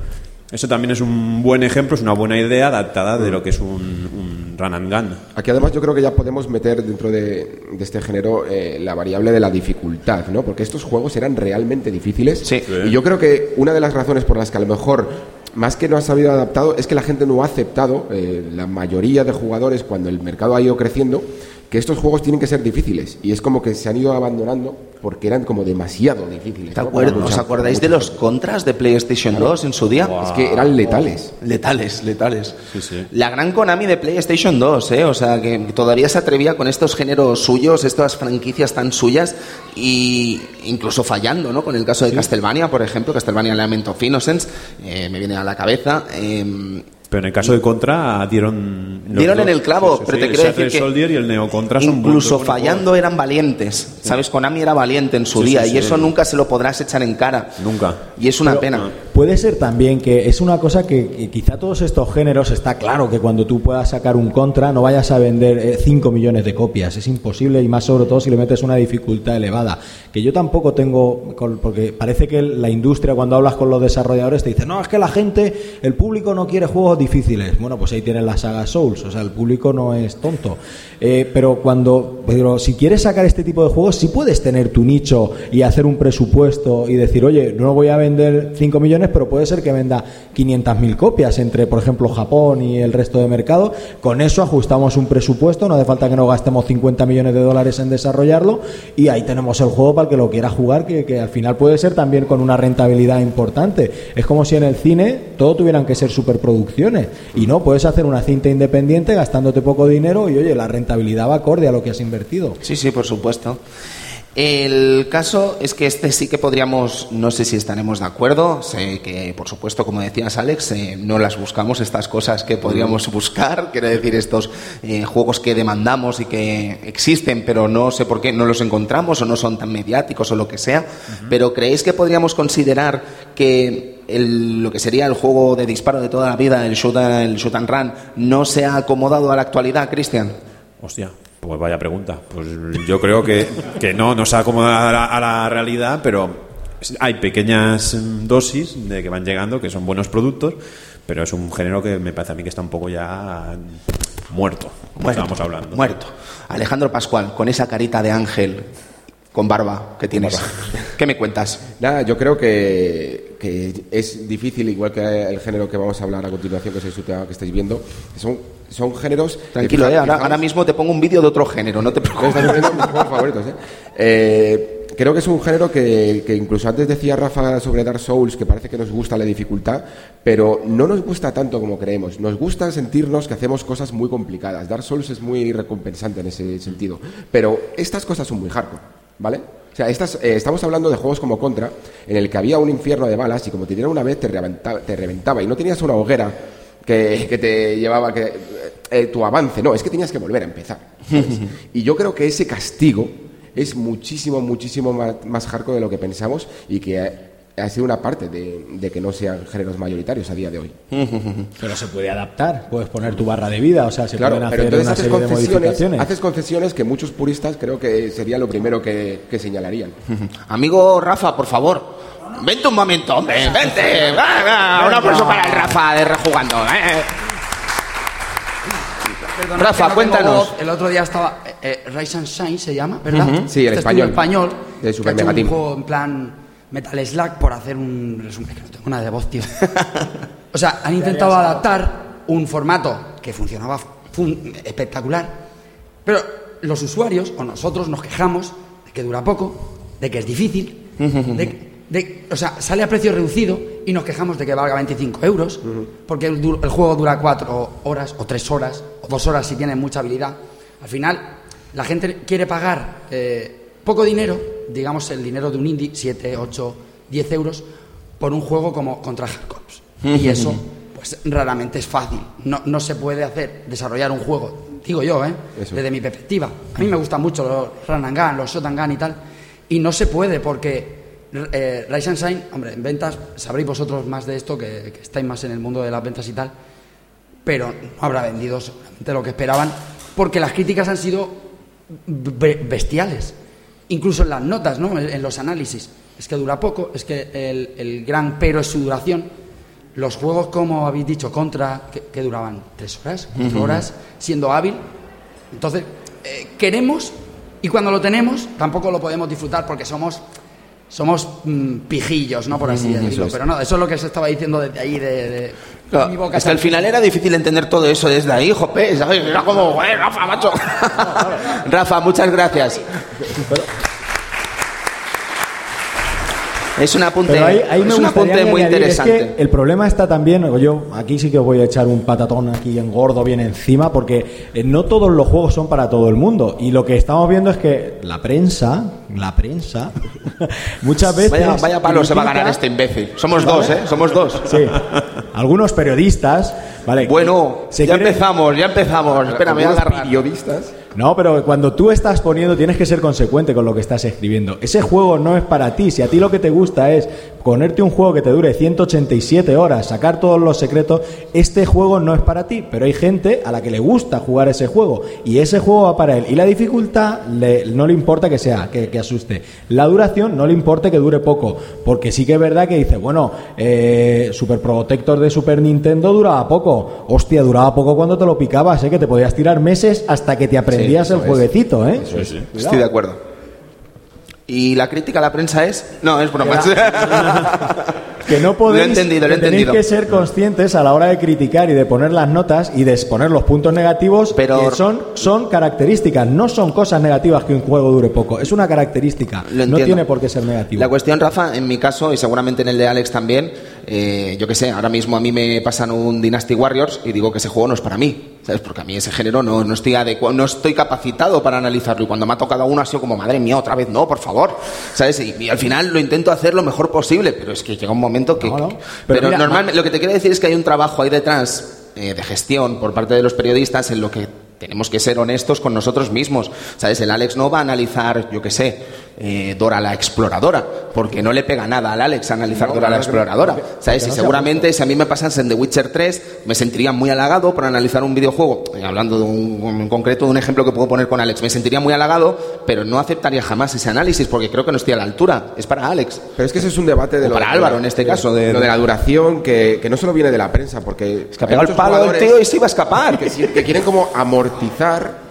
Eso también es un buen ejemplo, es una buena idea adaptada de lo que es un, un run and gun. Aquí además yo creo que ya podemos meter dentro de, de este género eh, la variable de la dificultad, ¿no? Porque estos juegos eran realmente difíciles Sí. y yo creo que una de las razones por las que a lo mejor más que no ha sabido adaptado, es que la gente no ha aceptado, eh, la mayoría de jugadores, cuando el mercado ha ido creciendo, que estos juegos tienen que ser difíciles. Y es como que se han ido abandonando porque eran como demasiado difíciles. ¿Te ¿Os acordáis de los contras de PlayStation 2 en su día? Es que eran letales. letales, letales. La gran Konami de PlayStation 2, ¿eh? O sea, que todavía se atrevía con estos géneros suyos, estas franquicias tan suyas, y incluso fallando, ¿no? Con el caso de Castlevania, por ejemplo, Castlevania Lament of Innocence, eh, me viene a la cabeza. Eh, pero en el caso de Contra dieron... Dieron en el clavo, pero te quiero decir que Soldier y el Neo Contra son incluso fallando eran valientes. ¿Sabes? Konami era valiente en su día y eso nunca se lo podrás echar en cara. Nunca. Y es una pena. Puede ser también que es una cosa que, quizá todos estos géneros está claro que cuando tú puedas sacar un Contra no vayas a vender 5 eh, millones de copias. Es imposible y más sobre todo si le metes una dificultad elevada. Que yo tampoco tengo... Porque parece que la industria cuando hablas con los desarrolladores te dice, no, es que la gente, el público no quiere juegos difíciles. Bueno, pues ahí tienes la saga Souls, o sea, el público no es tonto. Eh, pero cuando, pero si quieres sacar este tipo de juegos, sí puedes tener tu nicho y hacer un presupuesto y decir, oye, no voy a vender 5 millones, pero puede ser que venda 500.000 copias entre, por ejemplo, Japón y el resto de mercado. Con eso ajustamos un presupuesto, no hace falta que no gastemos 50 millones de dólares en desarrollarlo y ahí tenemos el juego para el que lo quiera jugar, que, que al final puede ser también con una rentabilidad importante. Es como si en el cine todo tuvieran que ser superproducciones y no, puedes hacer una cinta independiente gastándote poco dinero y oye, la rentabilidad va acorde a lo que has invertido. Sí, sí, por supuesto. El caso es que este sí que podríamos, no sé si estaremos de acuerdo, sé que por supuesto, como decías Alex, eh, no las buscamos estas cosas que podríamos buscar, quiero decir, estos eh, juegos que demandamos y que existen, pero no sé por qué no los encontramos o no son tan mediáticos o lo que sea, pero ¿creéis que podríamos considerar que lo que sería el juego de disparo de toda la vida, el shoot, el shoot and run, no se ha acomodado a la actualidad, Cristian? Hostia, pues vaya pregunta. Pues yo creo que, que no, no se acomoda a la, realidad, pero hay pequeñas dosis de que van llegando, que son buenos productos, pero es un género que me parece a mí que está un poco ya muerto, como estábamos hablando. Muerto. Alejandro Pascual, con esa carita de ángel con barba que tienes. *laughs* ¿Qué me cuentas? Nada, yo creo que, que, es difícil, igual que el género que vamos a hablar a continuación, que es el tema que estáis viendo, son, son géneros... Tranquilo, eh, ahora, mismo te pongo un vídeo de otro género, no te *laughs* preocupes. mis favoritos, ¿eh? ¿eh? creo que es un género que, que, incluso antes decía Rafa sobre Dark Souls, que parece que nos gusta la dificultad, pero no nos gusta tanto como creemos. Nos gusta sentirnos que hacemos cosas muy complicadas. Dark Souls es muy recompensante en ese sentido, pero estas cosas son muy hardcore. ¿Vale? O sea, estas, eh, estamos hablando de juegos como Contra, en el que había un infierno de balas y como te dieron una vez te reventaba, te reventaba y no tenías una hoguera que, que te llevaba que, eh, tu avance, no, es que tenías que volver a empezar. *laughs* y yo creo que ese castigo es muchísimo, muchísimo más, más hardcore de lo que pensamos y que ha sido una parte de, que no sean géneros mayoritarios a día de hoy. *laughs* Pero se puede adaptar, puedes poner tu barra de vida, o sea, se pueden hacer una haces serie de modificaciones. Haces concesiones que muchos puristas creo que sería lo primero que, señalarían. *laughs* Amigo Rafa, por favor, vente un momento, hombre, vente. un aplauso para el Rafa de Rejugando. ¿eh? Rafa, cuéntanos. El otro día estaba eh, eh, Rise and Shine se llama, ¿verdad? Sí, el este español. español. De Super Mega Team. en plan Metal Slack por hacer un resumen, que no tengo nada de voz, tío. *laughs* o sea, han intentado adaptar un formato que funcionaba espectacular, pero los usuarios o nosotros nos quejamos de que dura poco, de que es difícil, de, o sea, sale a precio reducido y nos quejamos de que valga 25 euros, porque el, juego dura cuatro horas o tres horas o dos horas si tiene mucha habilidad. Al final, la gente quiere pagar eh, poco dinero, digamos el dinero de un indie, 7, 8, 10 euros, por un juego como contra Corps. Y *laughs* eso, pues raramente es fácil. No, no se puede hacer, desarrollar un juego, digo yo, ¿eh? desde mi perspectiva. A mí me gustan mucho los run and gun, los shot and gun y tal, y no se puede porque eh, Rise and Shine, hombre, en ventas, sabréis vosotros más de esto, que, que, estáis más en el mundo de las ventas y tal, pero no habrá vendido solamente lo que esperaban, porque las críticas han sido bestiales incluso en las notas, ¿no? en los análisis. Es que dura poco, es que el, gran pero es su duración. Los juegos, como habéis dicho, contra, que, duraban tres horas, cuatro horas, siendo hábil. Entonces, eh, queremos y cuando lo tenemos tampoco lo podemos disfrutar porque somos somos mm, pijillos, ¿no? Por así decirlo. Pero no, eso es lo que se estaba diciendo desde ahí, de, de- Claro, mi boca. es que al final era difícil entender todo eso desde ahí, jope, ¿sabes? Era como, "Joder, Rafa, macho. *laughs* Rafa, muchas gracias. Es un apunte, ahí, ahí es un apunte muy es interesante. que el problema está también, yo aquí sí que os voy a echar un patatón aquí en gordo bien encima, porque eh, no todos los juegos son para todo el mundo. Y lo que estamos viendo es que la prensa, la prensa, *laughs* muchas veces... Vaya, vaya palo se va a ganar este imbécil. Somos ¿Vale? dos, *laughs* ¿eh? Somos dos. Sí. Algunos periodistas, ¿vale? Bueno, se ya empezamos, ya empezamos. Espera, me voy a periodistas No, pero cuando tú estás poniendo tienes que ser consecuente con lo que estás escribiendo. Ese juego no es para ti. Si a ti lo que te gusta es ponerte un juego que te dure 187 horas, sacar todos los secretos, este juego no es para ti. Pero hay gente a la que le gusta jugar ese juego y ese juego va para él. Y la dificultad le- no le importa que sea, que, que asuste. La duración no le importa que dure poco. Porque sí que es verdad que dice, bueno, eh, Super Protector de Super Nintendo duraba poco. Hostia, duraba poco cuando te lo picabas, ¿eh? que te podías tirar meses hasta que te aprendías el jueguecito, ¿eh? Estoy de acuerdo. ¿Y la crítica a la prensa es? No, es broma. Que *laughs* no podéis, Lo he entendido, lo he que tenéis entendido. que ser conscientes a la hora de criticar y de poner las notas y de exponer los puntos negativos Pero- que son, son características, no son cosas negativas que un juego dure poco, es una característica, Lo no tiene por qué ser negativo. La cuestión, Rafa, en mi caso y seguramente en el de Alex también, eh, yo que sé, ahora mismo a mí me pasan un Dynasty Warriors y digo que ese juego no es para mí, ¿sabes? Porque a mí ese género no, no estoy adecuado, no estoy capacitado para analizarlo y cuando me ha tocado uno ha sido como, madre mía, otra vez no, por favor, ¿sabes? Y, y al final lo intento hacer lo mejor posible, pero es que llega un momento que... No, no. que- Pero pero mira, normalmente, lo que te quiero decir es que hay un trabajo ahí detrás eh, de gestión por parte de los periodistas en lo que tenemos que ser honestos con nosotros mismos. ¿Sabes? El Alex no va a analizar, yo qué sé, eh, Dora la exploradora, porque no le pega nada al Alex analizar Dora la exploradora. ¿Sabes? Y seguramente si a mí me pasase en The Witcher 3, me sentiría muy halagado por analizar un videojuego, hablando de un, en concreto de un ejemplo que puedo poner con Alex, me sentiría muy halagado, pero no aceptaría jamás ese análisis porque creo que no estoy a la altura. Es para Alex. Pero es que ese es un debate de O lo para de- Álvaro, en este caso, de- lo de la duración que, que no solo viene de la prensa, porque Es que ha pegado el palo el tío y se iba a escapar. que, que quieren como amortizar.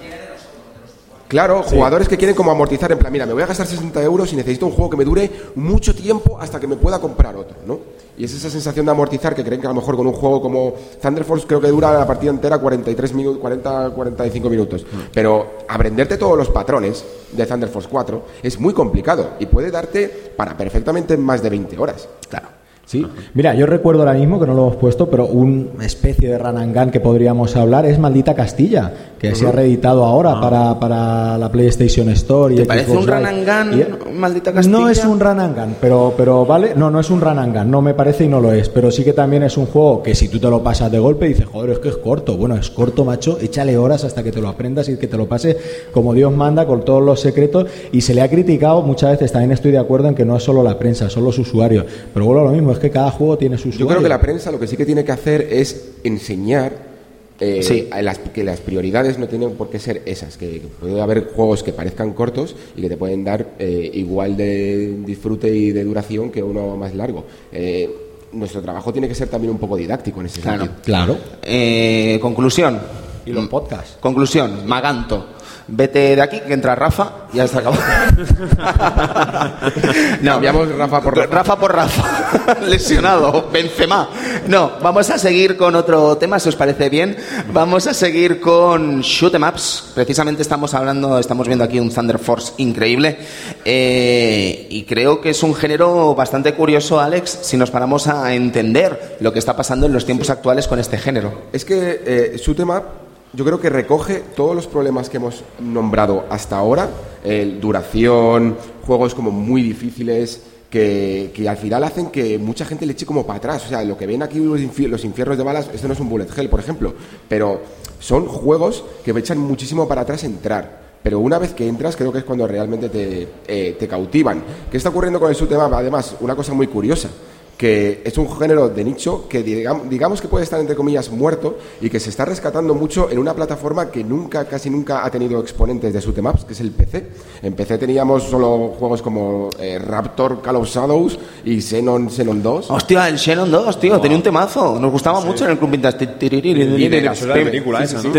Claro, jugadores que quieren como amortizar en plan, mira, me voy a gastar 60 euros y necesito un juego que me dure mucho tiempo hasta que me pueda comprar otro, ¿no? Y es esa sensación de amortizar que creen que a lo mejor con un juego como Thunder Force creo que dura la partida entera 43 minutos, 40, 45 minutos. Pero aprenderte todos los patrones de Thunder Force 4 es muy complicado y puede darte para perfectamente más de 20 horas. Claro. Sí, mira, yo recuerdo ahora mismo que no lo hemos puesto, pero una especie de gun que podríamos hablar es Maldita Castilla, que se ha reeditado ahora para, para la PlayStation Store. Y ¿Te parece Xbox un gun, Y- Maldita Castilla? No es un gun, pero, pero vale, no, no es un gun, no me parece y no lo es, pero sí que también es un juego que si tú te lo pasas de golpe dices, joder, es que es corto, bueno, es corto, macho, échale horas hasta que te lo aprendas y que te lo pase como Dios manda, con todos los secretos, y se le ha criticado muchas veces, también estoy de acuerdo en que no es solo la prensa, son los usuarios, pero bueno, lo mismo, es que cada juego tiene su Yo usuario. creo que la prensa lo que sí que tiene que hacer es enseñar eh, Sí. a las, que las prioridades no tienen por qué ser esas, que, que puede haber juegos que parezcan cortos y que te pueden dar eh, igual de disfrute y de duración que uno más largo. Eh, nuestro trabajo tiene que ser también un poco didáctico en ese Claro. sentido. Claro. Eh, conclusión. Y los podcasts. Conclusión. Maganto. Vete de aquí, que entra Rafa y ya está acabado. *laughs* Cambiamos Rafa por Rafa. Rafa por Rafa. *laughs* Lesionado. Benzema. No, vamos a seguir con otro tema, si os parece bien. Vamos a seguir con Shoot 'em Ups. Precisamente estamos hablando, estamos viendo aquí un Thunder Force increíble. Eh, y creo que es un género bastante curioso, Alex, si nos paramos a entender lo que está pasando en los tiempos actuales con este género. Es que eh, Up yo creo que recoge todos los problemas que hemos nombrado hasta ahora, eh, duración, juegos como muy difíciles, que, que al final hacen que mucha gente le eche como para atrás. O sea, lo que ven aquí los, infi- los infiernos de balas, esto no es un bullet hell, por ejemplo, pero son juegos que me echan muchísimo para atrás entrar. Pero una vez que entras, creo que es cuando realmente te, eh, te cautivan. ¿Qué está ocurriendo con el up? Además, una cosa muy curiosa que es un género de nicho que digamos, digamos que puede estar entre comillas muerto y que se está rescatando mucho en una plataforma que nunca, casi nunca ha tenido exponentes de shoot'em ups, que es el PC. En PC teníamos solo juegos como eh, Raptor, Call of Shadows y Xenon, Xenon 2. Hostia, el Shannon 2, tío, tenía un temazo. Nos gustaba mucho en el Club Vintage. Y de la película esa, ¿no?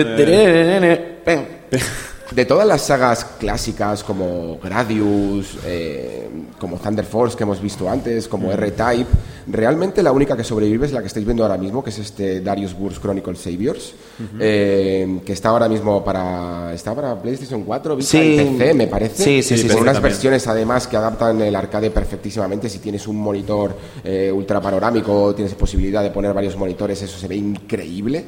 De todas las sagas clásicas como Gradius, eh, como Thunder Force que hemos visto antes, como R-Type, realmente la única que sobrevive es la que estáis viendo ahora mismo, que es este Darius Burst Chronicle Saviors, eh, que está ahora mismo para está para PlayStation 4, Vita y PC, me parece. Sí, sí, sí. Con sí, unas versiones además que adaptan el arcade perfectísimamente. Si tienes un monitor eh, ultra panorámico, tienes posibilidad de poner varios monitores, eso se ve increíble.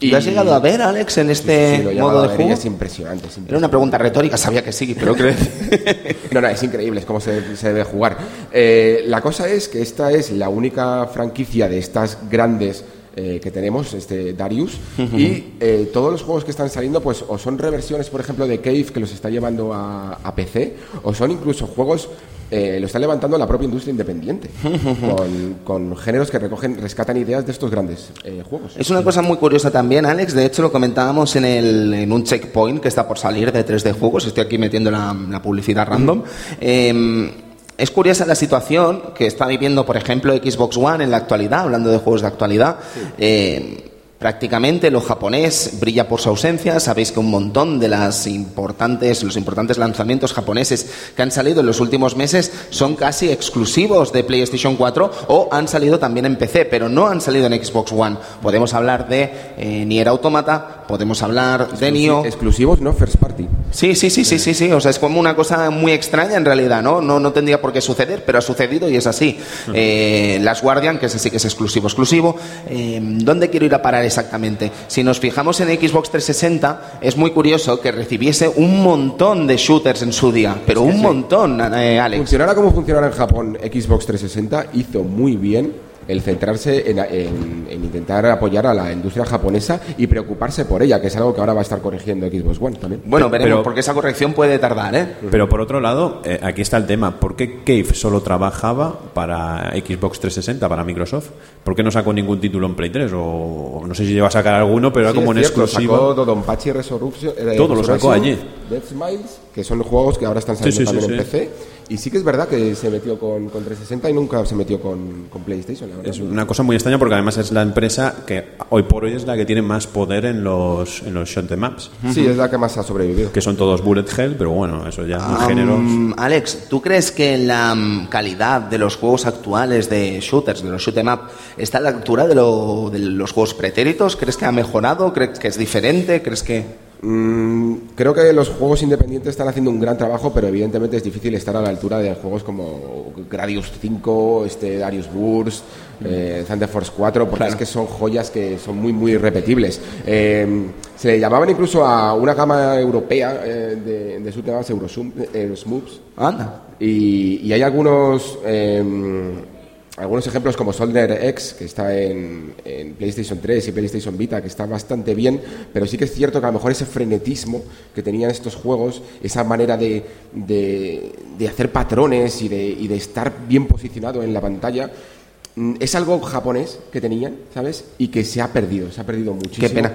¿Lo has llegado a ver, Alex, en este Sí, sí, modo de y juego? Es impresionante, es Era una pregunta retórica, sabía que sí, pero creo *laughs* No, no, es increíble, es como se, se debe jugar. Eh, la cosa es que esta es la única franquicia de estas grandes eh, que tenemos, este Darius, y eh, todos los juegos que están saliendo, pues o son reversiones, por ejemplo, de Cave que los está llevando a, a PC, o son incluso juegos eh, lo está levantando la propia industria independiente, *laughs* con, con géneros que recogen, rescatan ideas de estos grandes eh, juegos. Es una cosa muy curiosa también, Alex. De hecho, lo comentábamos en, el, en un checkpoint que está por salir de 3D Juegos. Estoy aquí metiendo la, la publicidad random. Eh, es curiosa la situación que está viviendo, por ejemplo, Xbox One en la actualidad, hablando de juegos de actualidad. Eh, Prácticamente lo japonés brilla por su ausencia. Sabéis que un montón de las importantes, los importantes lanzamientos japoneses que han salido en los últimos meses son casi exclusivos de PlayStation 4 o han salido también en PC, pero no han salido en Xbox One. Podemos hablar de eh, Nier Automata, podemos hablar de Nioh. Exclusivos, no first party. Sí, sí, sí, sí, sí, sí. O sea, es como una cosa muy extraña en realidad, ¿no? No, no tendría por qué suceder, pero ha sucedido y es así. Eh, Las Guardian, que ese sí que es exclusivo, exclusivo. Eh, ¿Dónde quiero ir a parar exactamente? Si nos fijamos en Xbox 360, es muy curioso que recibiese un montón de shooters en su día, pero un montón, eh, Alex. Funcionara como funcionara en Japón Xbox 360, hizo muy bien el centrarse en, en- en intentar apoyar a la industria japonesa y preocuparse por ella, que es algo que ahora va a estar corrigiendo Xbox One también. Bueno, veremos, Pero- porque esa corrección puede tardar, ¿eh? Pero por otro lado, eh, aquí está el tema. ¿Por qué Cave solo trabajaba para Xbox 360, para Microsoft? ¿Por qué no sacó ningún título en Play 3? O no sé si lleva a sacar alguno, pero era Sí, como es en cierto, exclusiva. Sacó Dodonpachi Resurrection. eh, Todo lo sacó allí. Death Smiles, que son juegos que ahora están saliendo Sí, sí, sí, también en sí. PC. Y sí que es verdad que se metió con, con 360 y nunca se metió con, con PlayStation, la verdad. Es una cosa muy extraña porque además es la empresa que hoy por hoy es la que tiene más poder en los, en los shot ups, Sí, es la que más ha sobrevivido. que son todos bullet hell, pero bueno, eso ya géneros. Um, Alex, ¿tú crees que la mm, calidad de los juegos actuales de shooters, de los shoot 'em up, está a la altura de, lo- de los juegos pretéritos? ¿Crees que ha mejorado? ¿Crees que es diferente? ¿Crees que...? Mm, creo que los juegos independientes están haciendo un gran trabajo, pero evidentemente es difícil estar a la altura de juegos como Gradius 5, este Darius Burst, eh, Thunder Force 4, porque es que son joyas que son muy, muy repetibles. Eh, se le llamaban incluso a una gama europea eh, de, de subtemas Eurosum- Eurosmoops, Anda. y, y hay algunos eh, algunos ejemplos como Soldier X, que está en, en PlayStation 3 y PlayStation Vita, que está bastante bien, pero sí que es cierto que a lo mejor ese frenetismo que tenían estos juegos, esa manera de, de, de hacer patrones y de, y de estar bien posicionado en la pantalla, mm, es algo japonés que tenían, ¿sabes? Y que se ha perdido, se ha perdido muchísimo. Qué pena.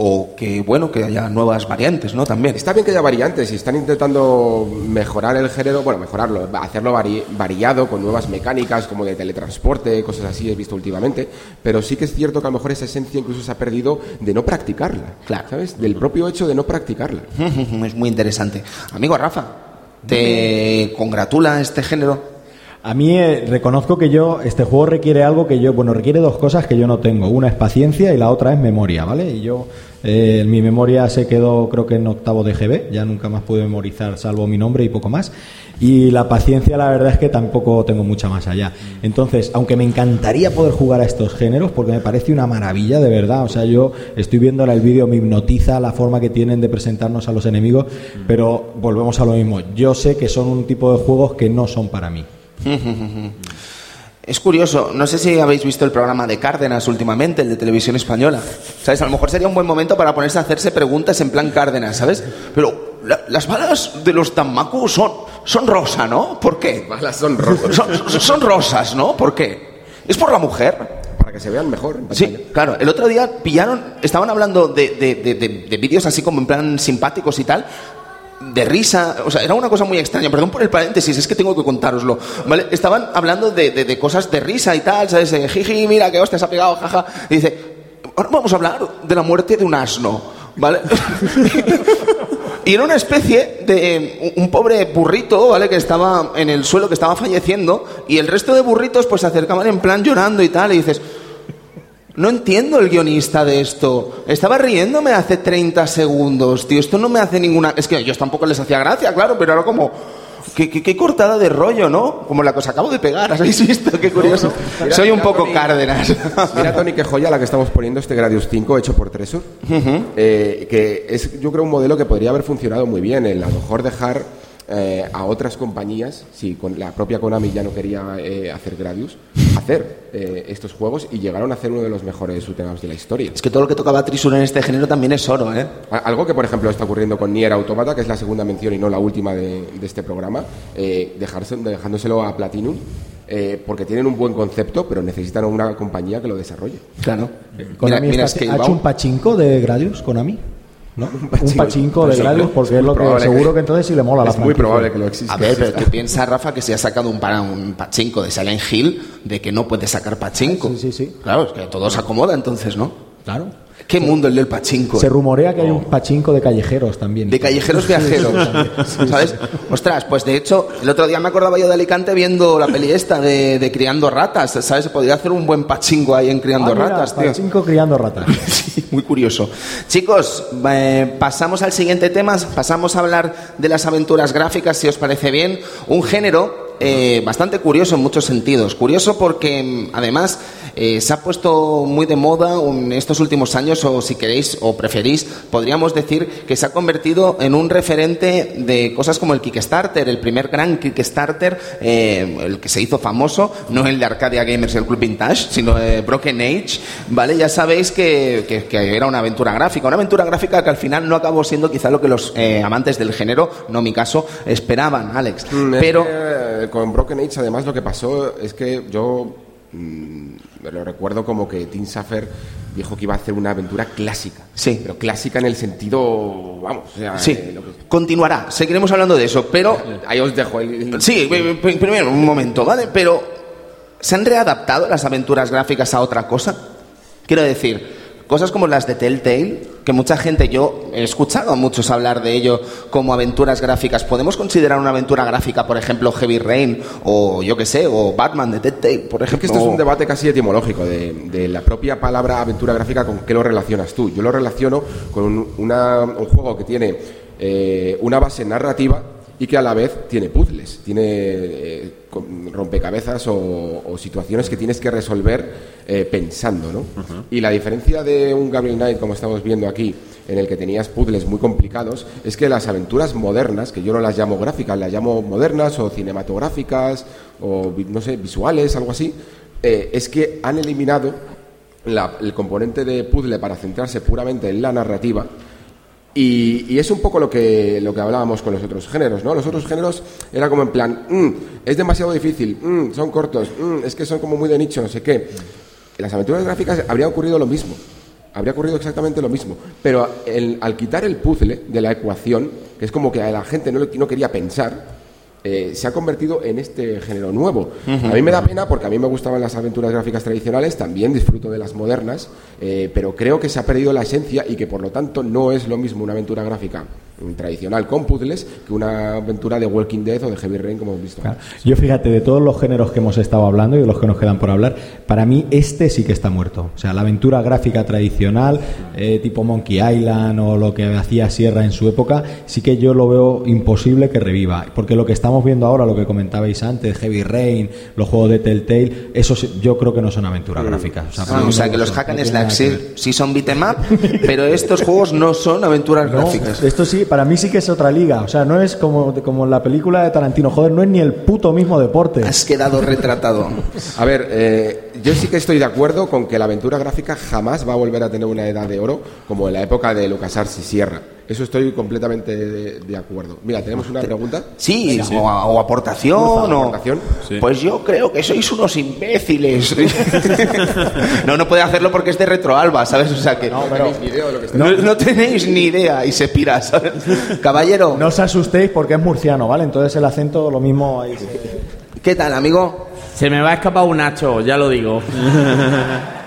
O que, bueno, que haya nuevas variantes, ¿no? También. Está bien que haya variantes y están intentando mejorar el género, bueno, mejorarlo, hacerlo vari- variado con nuevas mecánicas como de teletransporte, cosas así he visto últimamente, pero sí que es cierto que a lo mejor esa esencia incluso se ha perdido de no practicarla, Claro. ¿sabes? Del propio hecho de no practicarla. *laughs* es muy interesante. Amigo Rafa, ¿te congratula este género? A mí eh, reconozco que yo, este juego requiere algo que yo, bueno, requiere dos cosas que yo no tengo. Una es paciencia y la otra es memoria, ¿vale? Y yo, eh, mi memoria se quedó creo que en octavo de GB, ya nunca más pude memorizar salvo mi nombre y poco más. Y la paciencia la verdad es que tampoco tengo mucha más allá. Entonces, aunque me encantaría poder jugar a estos géneros, porque me parece una maravilla de verdad, o sea, yo estoy viendo ahora el vídeo, me hipnotiza la forma que tienen de presentarnos a los enemigos, pero volvemos a lo mismo. Yo sé que son un tipo de juegos que no son para mí. *laughs* Es curioso, no sé si habéis visto el programa de Cárdenas últimamente, el de televisión española. ¿Sabes? A lo mejor sería un buen momento para ponerse a hacerse preguntas en plan Cárdenas, ¿sabes? Pero la- las balas de los Danmaku son, son rosa, ¿no? ¿Por qué? Balas son rosas. Son, son rosas, ¿no? ¿Por qué? ¿Es por la mujer? Para que se vean mejor. en pantalla. Sí, claro. El otro día pillaron, estaban hablando de, de- de- de- de vídeos así como en plan simpáticos y tal, de risa, o sea, era una cosa muy extraña, perdón por el paréntesis, es que tengo que contároslo, ¿vale? Estaban hablando de, de- de cosas de risa y tal, ¿sabes? Eh, Jiji, mira que hostia se ha pegado, jaja. Y dice, ahora vamos a hablar de la muerte de un asno, ¿vale? *laughs* Y era una especie de un pobre burrito, ¿vale? Que estaba en el suelo, que estaba falleciendo, y el resto de burritos pues se acercaban en plan llorando y tal, y dices, no entiendo el guionista de esto. Estaba riéndome hace 30 segundos, tío. Esto no me hace ninguna... Es que a ellos tampoco les hacía gracia, claro, pero era como... Qué, cortada de rollo, ¿no? Como la que os acabo de pegar, *laughs* ¿habéis visto? Qué curioso. Soy un poco Cárdenas. Mira, Tony, qué joya la que estamos poniendo, este Gradius 5 hecho por Tresor. Eh, que es, yo creo, un modelo que podría haber funcionado muy bien. El a lo mejor dejar eh, a otras compañías, si con la propia Konami ya no quería eh, hacer Gradius, hacer eh, estos juegos y llegaron a hacer uno de los mejores últimos de la historia. Es que todo lo que tocaba Trisur en este género también es oro, ¿eh? Algo que, por ejemplo, está ocurriendo con Nier Automata, que es la segunda mención y no la última de, este programa, dejarse, dejándoselo a Platinum. porque tienen un buen concepto, pero necesitan una compañía que lo desarrolle. Claro. Konami mira, ¿Ha hecho un pachinko de Gradius, Konami? Un *laughs* pachinko, de Gradius, porque es, lo que seguro que entonces sí le mola la Es muy probable que lo exista. A ver, pero tú piensas, Rafa, que se ha sacado un, un pachinko de Silent Hill, de que no puede sacar pachinko. Sí, sí, sí. Claro, es que todo se acomoda entonces, ¿no? Claro. ¿Qué mundo el del pachinko? Se rumorea que hay un pachinko de callejeros también. De callejeros viajeros. ¿Sabes? Ostras, pues de hecho, el otro día me acordaba yo de Alicante viendo la peli esta de, Criando Ratas. ¿Sabes? Se podría hacer un buen pachinko ahí en Criando ah, Ratas, tío. Pachinko Criando Ratas. *laughs* sí, muy curioso. Chicos, eh, pasamos al siguiente tema. Pasamos a hablar de las aventuras gráficas, si os parece bien. Un género eh, bastante curioso en muchos sentidos. Curioso porque, mm, además, eh, se ha puesto muy de moda en estos últimos años, o si queréis o preferís, podríamos decir que se ha convertido en un referente de cosas como el Kickstarter, el primer gran Kickstarter, eh, el que se hizo famoso, no el de Arcadia Gamers y el Club Vintage, sino de Broken Age, ¿vale? Ya sabéis que, era una aventura gráfica, una aventura gráfica que al final no acabó siendo quizá lo que los amantes del género, no mi caso, esperaban, Alex. Mm, Pero con Broken Age, además, lo que pasó es que yo mm, me lo recuerdo como que Tim Safer dijo que iba a hacer una aventura clásica. Sí. Pero clásica en el sentido, vamos, sí. Eh, continuará, seguiremos hablando de eso, pero... *laughs* Ahí os dejo. Sí, primero, un momento, ¿vale? Pero, ¿se han readaptado las aventuras gráficas a otra cosa? Quiero decir, cosas como las de Telltale, que mucha gente, yo he escuchado a muchos hablar de ello como aventuras gráficas. ¿Podemos considerar una aventura gráfica, por ejemplo, Heavy Rain o yo qué sé, o Batman de Telltale, por ejemplo? Es que esto es un debate casi etimológico de, la propia palabra aventura gráfica con qué lo relacionas tú. Yo lo relaciono con un, juego que tiene eh, una base narrativa y que a la vez tiene puzzles, tiene eh, rompecabezas o, situaciones que tienes que resolver eh, pensando, ¿no? Y la diferencia de un Gabriel Knight, como estamos viendo aquí, en el que tenías puzzles muy complicados, es que las aventuras modernas, que yo no las llamo gráficas, las llamo modernas o cinematográficas o, no sé, visuales, algo así, eh, es que han eliminado el componente de puzzle para centrarse puramente en la narrativa y, es un poco lo que, lo que hablábamos con los otros géneros, ¿no? Los otros géneros era como en plan, mm, es demasiado difícil, mm, son cortos, mm, es que son como muy de nicho, no sé qué. En las aventuras gráficas habría ocurrido lo mismo, habría ocurrido exactamente lo mismo, pero al quitar el puzzle de la ecuación, que es como que a la gente no, no quería pensar, eh, se ha convertido en este género nuevo. A mí me da pena porque a mí me gustaban las aventuras gráficas tradicionales, también disfruto de las modernas, eh, pero creo que se ha perdido la esencia y que por lo tanto no es lo mismo una aventura gráfica tradicional con puzzles que una aventura de Walking Dead o de Heavy Rain como hemos visto. Yo fíjate, de todos los géneros que hemos estado hablando y de los que nos quedan por hablar, para mí este sí que está muerto. O sea, la aventura gráfica tradicional, eh, tipo Monkey Island o lo que hacía Sierra en su época, sí que yo lo veo imposible que reviva. Porque lo que estamos viendo ahora, lo que comentabais antes, Heavy Rain, los juegos de Telltale, esos yo creo que no son aventuras mm. gráficas. O sea, que los hack and slash sí, son beat'em up, pero estos juegos no son aventuras *laughs* gráficas. Esto sí, para mí sí que es otra liga. O sea, no es como, como la película de Tarantino. Joder, no es ni el puto mismo deporte. Has quedado retratado. A ver, eh, yo sí que estoy de acuerdo con que la aventura gráfica jamás va a volver a tener una edad de oro como en la época de LucasArts y Sierra. Eso estoy completamente de, acuerdo. Mira, tenemos una pregunta. Sí, O, aportación. O, Pues yo creo que sois unos imbéciles. *laughs* no, no puede hacerlo porque es de retroalba, ¿sabes? O sea que. No, tenéis ni idea de lo que no, no, tenéis ni idea y se pira, ¿sabes? *laughs* Caballero. No os asustéis porque es murciano, ¿vale? Entonces el acento lo mismo ahí. ¿Qué tal, amigo? Se me va a escapar un Nacho, ya lo digo. *laughs*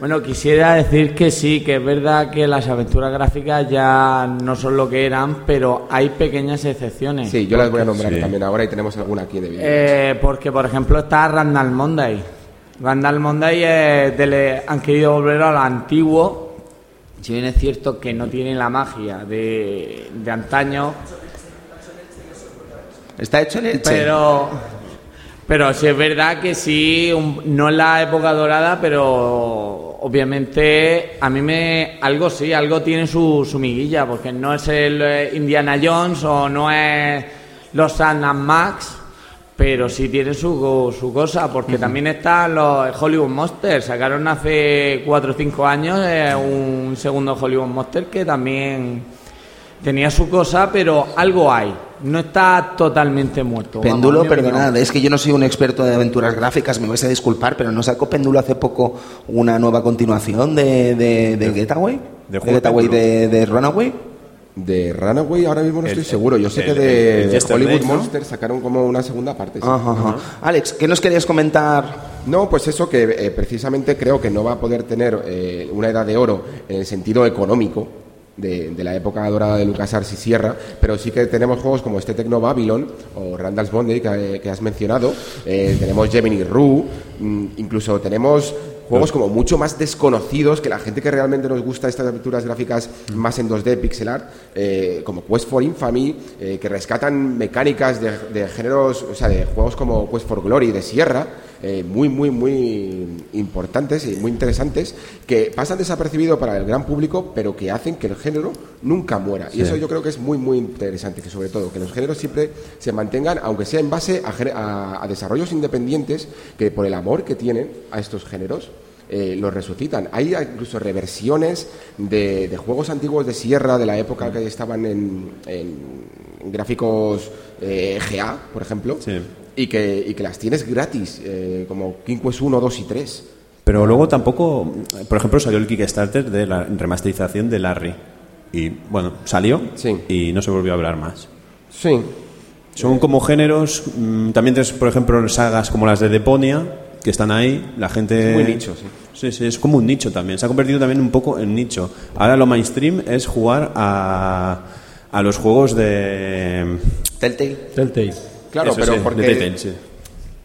Bueno, quisiera decir que sí, que es verdad que las aventuras gráficas ya no son lo que eran, pero hay pequeñas excepciones. Sí, yo las voy a nombrar también ahora y tenemos alguna aquí de vídeo. Eh, porque, por ejemplo, está Randall Monday. Randall Monday es de- han querido volver a lo antiguo. Si bien es cierto que no tiene la magia de, de antaño, Está hecho en Elche. pero, pero sí es verdad que sí, un- no es la época dorada, pero obviamente a mí me algo sí, algo tiene su, su miguilla, porque no es el eh, Indiana Jones o no es los Sand Max, pero sí tiene su, su cosa, porque también están los Hollywood Monsters, sacaron hace 4 o 5 años eh, un segundo Hollywood Monster que también tenía su cosa, pero algo hay. No está totalmente muerto. Péndulo, perdonad, es que yo no soy un experto de aventuras gráficas, me vais a disculpar, pero ¿no sacó Péndulo hace poco una nueva continuación de, de, de Getaway? de juego Getaway de, de Runaway? De Runaway ahora mismo no El- estoy seguro. Yo sé el- que de Hollywood ¿no? Monsters sacaron como una segunda parte. sí. Ajá, ajá. Alex, ¿qué nos querías comentar? No, pues eso que eh, precisamente creo que no va a poder tener eh, una edad de oro en el sentido económico de, de la época dorada de LucasArts y Sierra, pero sí que tenemos juegos como este Tecno Babylon o Randall's que, que has mencionado, eh, tenemos Gemini Rue, mm, incluso tenemos juegos como mucho más desconocidos que la gente que realmente nos gusta estas aventuras gráficas más en 2D pixel art, eh, como Quest for Infamy, eh, que rescatan mecánicas de, de géneros, o sea, de juegos como Quest for Glory de Sierra, eh, muy, muy, muy importantes y muy interesantes, que pasan desapercibido para el gran público, pero que hacen que el género nunca muera. Y eso yo creo que es muy, muy interesante, que sobre todo que los géneros siempre se mantengan, aunque sea en base a, gene- a- a desarrollos independientes, que por el amor que tienen a estos géneros, eh, los resucitan. Hay incluso reversiones de, de juegos antiguos de Sierra de la época que estaban en, en gráficos eh, GA, por ejemplo, Sí. Y, que, y que las tienes gratis, eh, como King Quest 1, 2 y 3. Pero luego tampoco, por ejemplo, salió el Kickstarter de la remasterización de Larry. Y bueno, salió Sí. y no se volvió a hablar más. Sí, Son como géneros, mm, también tienes, por ejemplo, sagas como las de Deponia, que están ahí, la gente... Es muy nicho, sí. Sí, sí, es como un nicho también, se ha convertido también un poco en nicho. Ahora lo mainstream es jugar a, a los juegos de... Telltale. Telltale. Claro, Eso pero sí, porque de Telltale, sí.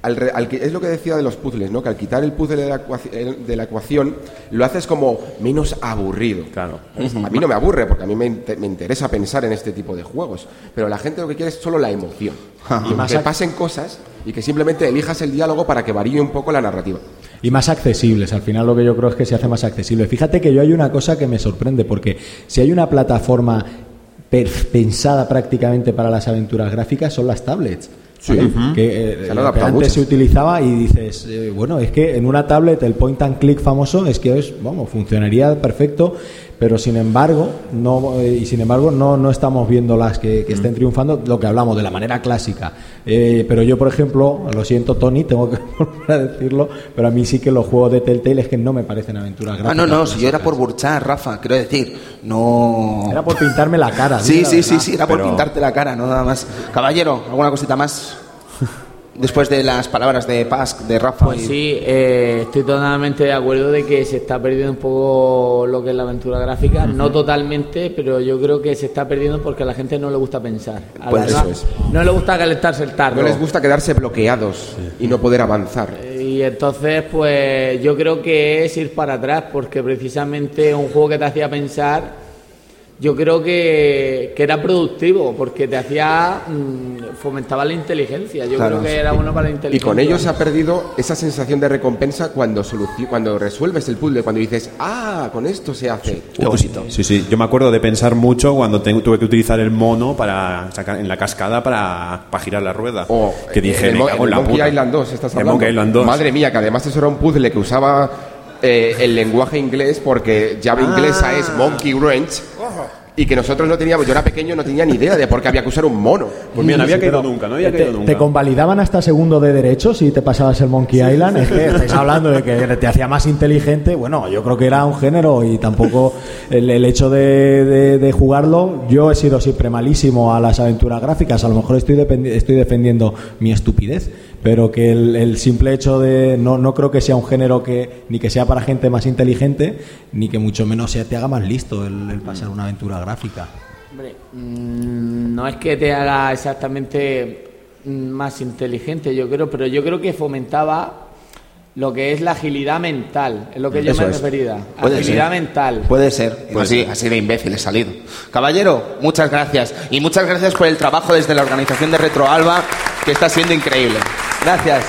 al re- al que- es lo que decía de los puzzles, ¿no? Que al quitar el puzzle de la, eh, de la ecuación lo haces como menos aburrido. Claro. A mí no me aburre porque a mí me, me interesa pensar en este tipo de juegos, pero la gente lo que quiere es solo la emoción. y más que pasen cosas y que simplemente elijas el diálogo para que varíe un poco la narrativa. Y más accesibles, al final lo que yo creo es que se hace más accesible. Fíjate que yo hay una cosa que me sorprende, porque si hay una plataforma pensada prácticamente para las aventuras gráficas son las tablets. Sí. ¿vale? Ujú. Que, eh, Se han lo que adaptado antes muchas. se utilizaba y dices, eh, bueno, es que en una tablet el point and click famoso es que es, vamos, funcionaría perfecto, pero sin embargo, no eh, y sin embargo no, no estamos viendo las que, que estén triunfando, lo que hablamos de la manera clásica. Eh, pero yo, por ejemplo, lo siento, Tony, tengo que *laughs* volver a decirlo, pero a mí sí que los juegos de Telltale es que no me parecen aventuras Ah, gráficas. no, no, si yo era por burchar, Rafa, quiero decir, no... Era por pintarme la cara. Sí, sí, sí, verdad. sí, era por Pero- pintarte la cara, no nada más. Caballero, ¿alguna cosita más? Después de las palabras de Paz, de Rafa. Pues y- sí, eh, estoy totalmente de acuerdo de que se está perdiendo un poco lo que es la aventura gráfica. No totalmente, pero yo creo que se está perdiendo porque a la gente no le gusta pensar. A Pues la- eso es. No le gusta calentarse el tarro. No les gusta quedarse bloqueados y no poder avanzar. Y entonces, pues yo creo que es ir para atrás, porque precisamente un juego que te hacía pensar, yo creo que, que era productivo, porque te hacía, mm, fomentaba la inteligencia. Yo Claro, creo que sí. era bueno para la Y inteligencia. con ello se ha perdido esa sensación de recompensa cuando, cuando resuelves el puzzle, cuando dices, ah, con esto se hace. Qué bonito. Sí, sí, yo me acuerdo de pensar mucho cuando te- tuve que utilizar el mono para sacar en la cascada para, para girar la rueda. O que dije, el, en la Monkey puta. Island 2, estás El hablando. Monkey Island 2. Madre mía, que además eso era un puzzle que usaba eh, el lenguaje inglés porque llave Ah. inglesa es Monkey Wrench y que nosotros no teníamos, yo era pequeño, no tenía ni idea de por qué había que usar un mono. Pues mira, no había Sí, caído nunca, no había te, caído te nunca. convalidaban hasta segundo de derecho si te pasabas el Monkey Island. Es que estáis hablando de que te hacía más inteligente. Bueno, yo creo que era un género y tampoco el, el hecho de, de- de jugarlo. Yo he sido siempre malísimo a las aventuras gráficas. A lo mejor estoy, estoy defendiendo mi estupidez. Pero que el, simple hecho de no, no creo que sea un género que ni que sea para gente más inteligente, ni que mucho menos sea, te haga más listo el, pasar una aventura gráfica. Hombre, mm, no es que te haga exactamente más inteligente, yo creo, pero yo creo que fomentaba lo que es la agilidad mental, es lo que yo me he referido. Agilidad mental. Puede ser, pues así, así de imbécil he salido. Caballero, muchas gracias. Y muchas gracias por el trabajo desde la organización de Retro Alba, que está siendo increíble. Gracias.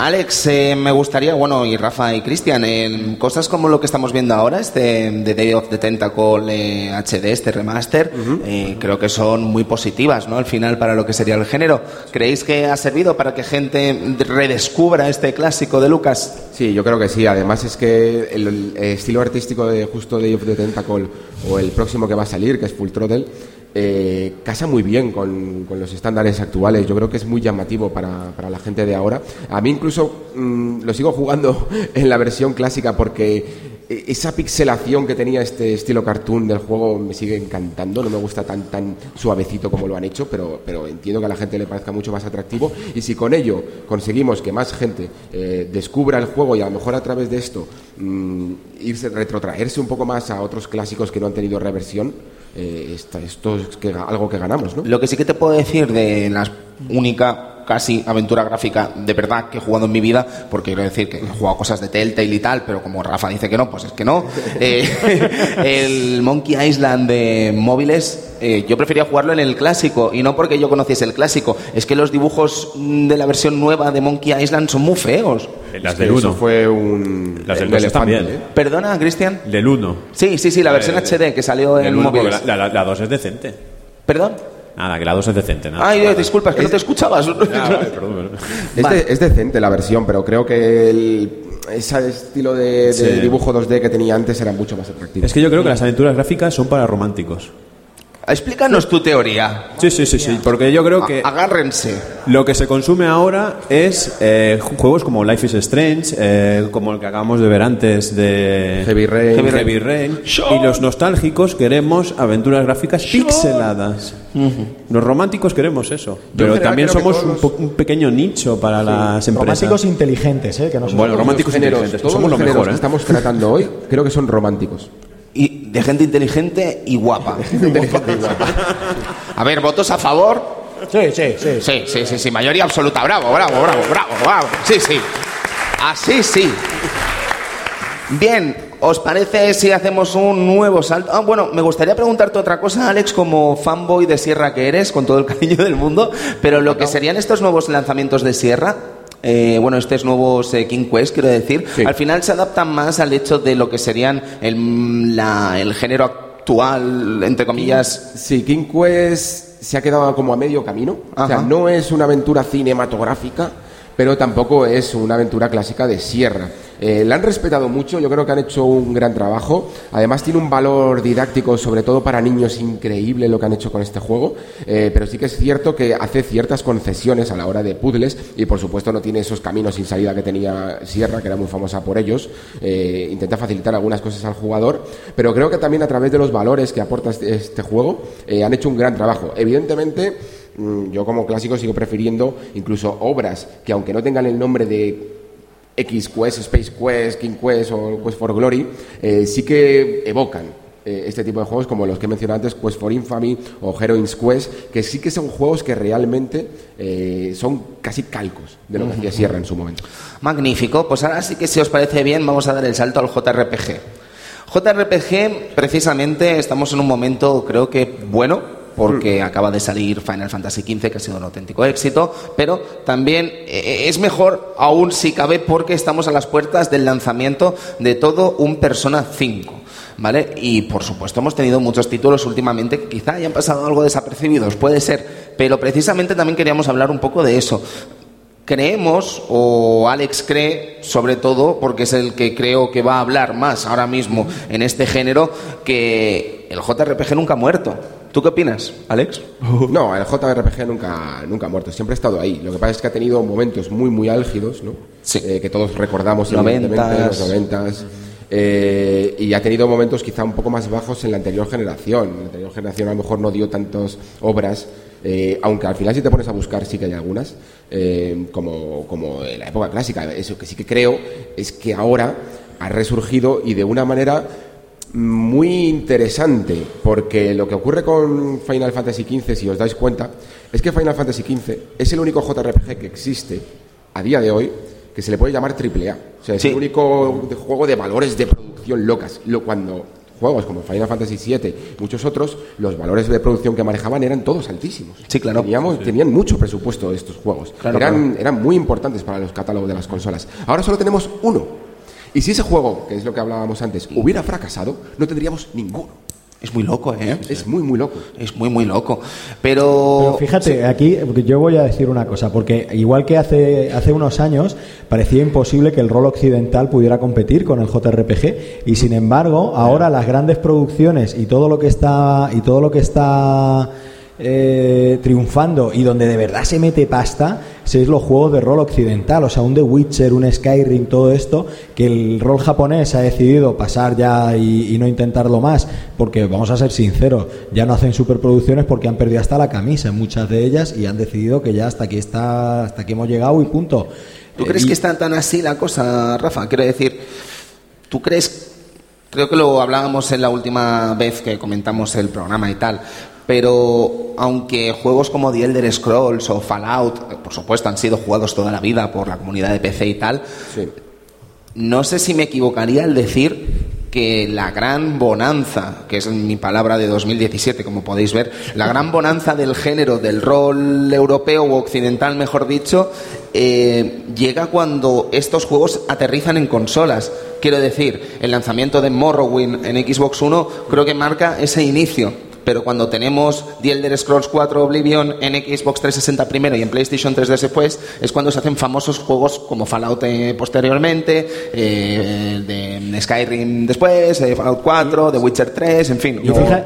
Alex, eh, me gustaría, bueno, y Rafa y Cristian, en cosas como lo que estamos viendo ahora, este The Day of the Tentacle HD, eh, este remaster, eh, creo que son muy positivas, ¿no? Al final, para lo que sería el género. ¿Creéis que ha servido para que gente redescubra este clásico de Lucas? Sí, yo creo que sí. Además es que el, estilo artístico de justo Day of the Tentacle o el próximo que va a salir, que es Full Throttle, eh, casa muy bien con, los estándares actuales. Yo creo que es muy llamativo para, la gente de ahora. A mí incluso mm, lo sigo jugando *laughs* en la versión clásica porque esa pixelación que tenía este estilo cartoon del juego me sigue encantando. No me gusta tan, tan suavecito como lo han hecho, pero, entiendo que a la gente le parezca mucho más atractivo. Y si con ello conseguimos que más gente eh, descubra el juego y a lo mejor a través de esto mm, irse, retrotraerse un poco más a otros clásicos que no han tenido reversión, eh, esto es que, algo que ganamos, ¿no? Lo que sí que te puedo decir de la única casi aventura gráfica de verdad que he jugado en mi vida, porque quiero decir que he jugado cosas de Telltale y tal, pero como Rafa dice que no, pues es que no. *laughs* Eh, *laughs* el Monkey Island de móviles, eh, yo prefería jugarlo en el clásico, y no porque yo conociese el clásico, es que los dibujos de la versión nueva de Monkey Island son muy feos. Las del 1. fue un. Las del 2 también. ¿eh? ¿Perdona, Cristian? Del 1. Sí, sí, sí, la versión HD que salió en móviles. La, la 2 es decente. ¿Perdón? Nada, que la 2 es decente. Nada. Ay, disculpa, es que no te escuchabas. *laughs* es, decente la versión, pero creo que el, ese estilo de, dibujo 2D que tenía antes era mucho más atractivo. Es que yo creo que las aventuras gráficas son para románticos. Explícanos tu teoría. Sí, sí, sí, sí, porque yo creo que... Agárrense. Lo que se consume ahora es eh, juegos como Life is Strange, eh, como el que acabamos de ver antes de Heavy Rain. Heavy, Rain. Y los nostálgicos queremos aventuras gráficas pixeladas. Los románticos queremos eso. Pero también somos un, pequeño nicho para las empresas. Románticos inteligentes, ¿eh? Que no bueno, románticos inteligentes. Todos somos los lo mejor, que ¿eh? estamos tratando hoy creo que son románticos y de gente inteligente y guapa. A ver, ¿votos a favor? Sí, sí, sí. Sí, sí, sí, sí, mayoría absoluta. Bravo, bravo, bravo, bravo, bravo. Sí, sí. Así sí. Bien, ¿os parece si hacemos un nuevo salto? Ah, bueno, me gustaría preguntarte otra cosa, Alex, como fanboy de Sierra que eres, con todo el cariño del mundo, pero lo que serían estos nuevos lanzamientos de Sierra, eh, bueno, estos nuevos eh, King Quest, quiero decir, al final se adaptan más al hecho de lo que serían el, el género actual, entre comillas. Sí, King Quest se ha quedado como a medio camino. O sea, no es una aventura cinematográfica, pero tampoco es una aventura clásica de sierra. Eh, la han respetado mucho, yo creo que han hecho un gran trabajo. Además tiene un valor didáctico, sobre todo para niños, increíble lo que han hecho con este juego. Eh, pero sí que es cierto que hace ciertas concesiones a la hora de puzzles y por supuesto no tiene esos caminos sin salida que tenía Sierra, que era muy famosa por ellos. Eh, intenta facilitar algunas cosas al jugador, pero creo que también a través de los valores que aporta este, este juego han hecho un gran trabajo. Evidentemente, yo como clásico sigo prefiriendo incluso obras que aunque no tengan el nombre de X Quest, Space Quest, King Quest o Quest for Glory, eh, sí que evocan eh, este tipo de juegos como los que he mencionado antes, Quest for Infamy o Heroines Quest, que sí que son juegos que realmente eh, son casi calcos de lo que hacía Sierra en su momento. Magnífico, pues ahora sí que si os parece bien vamos a dar el salto al JRPG. JRPG, precisamente, estamos en un momento creo que bueno, porque acaba de salir Final Fantasy XV, que ha sido un auténtico éxito, pero también eh, es mejor aún si cabe porque estamos a las puertas del lanzamiento de todo un Persona 5. ¿Vale? Y por supuesto hemos tenido muchos títulos últimamente que quizá hayan pasado algo desapercibidos, puede ser, pero precisamente también queríamos hablar un poco de eso creemos, o Alex cree, sobre todo, porque es el que creo que va a hablar más ahora mismo en este género, que el JRPG nunca ha muerto. ¿Tú qué opinas, Alex? *laughs* No, el JRPG nunca, nunca ha muerto, siempre ha estado ahí. Lo que pasa es que ha tenido momentos muy, muy álgidos, ¿no? Sí. Eh, que todos recordamos, evidentemente, los noventas. Eh, y ha tenido momentos quizá un poco más bajos en la anterior generación. En la anterior generación a lo mejor no dio tantas obras Eh, aunque al final si te pones a buscar sí que hay algunas, eh, como, como en la época clásica. Eso que sí que creo es que ahora ha resurgido y de una manera muy interesante, porque lo que ocurre con Final Fantasy XV, si os dais cuenta, es que Final Fantasy XV es el único JRPG que existe a día de hoy que se le puede llamar AAA. O sea, es el único juego de valores de producción locas. Lo, cuando juegos como Final Fantasy VII y muchos otros, los valores de producción que manejaban eran todos altísimos. Sí, claro. Tenían mucho presupuesto estos juegos. eran, eran muy importantes para los catálogos de las consolas. Ahora solo tenemos uno y si ese juego, que es lo que hablábamos antes, hubiera fracasado, no tendríamos ninguno. Es muy loco, ¿eh? Es muy, muy loco. Es muy, muy loco. Pero. fíjate, aquí yo voy a decir una cosa, porque igual que hace, hace unos años parecía imposible que el rol occidental pudiera competir con el JRPG, y sin embargo, ahora las grandes producciones y todo lo que está. y todo lo que está eh, triunfando y donde de verdad se mete pasta es los juegos de rol occidental, o sea, un The Witcher, un Skyrim, todo esto, que el rol japonés ha decidido pasar ya y, no intentarlo más, porque vamos a ser sinceros, ya no hacen superproducciones porque han perdido hasta la camisa en muchas de ellas y han decidido que ya hasta aquí está, hasta aquí hemos llegado y punto. ¿Tú crees eh, que está tan así la cosa, Rafa? Quiero decir, ¿tú crees Creo que lo hablábamos en la última vez que comentamos el programa y tal pero aunque juegos como The Elder Scrolls o Fallout, por supuesto, han sido jugados toda la vida por la comunidad de PC y tal, no sé si me equivocaría al decir que la gran bonanza, que es mi palabra de 2017, como podéis ver, la gran bonanza del género, del rol europeo o occidental, mejor dicho, eh, llega cuando estos juegos aterrizan en consolas. Quiero decir, el lanzamiento de Morrowind en Xbox One creo que marca ese inicio pero cuando tenemos The Elder Scrolls 4 Oblivion en Xbox 360 primero y en PlayStation 3 después, es cuando se hacen famosos juegos como Fallout eh, posteriormente, eh, de Skyrim después, eh, Fallout 4, The Witcher 3, en fin.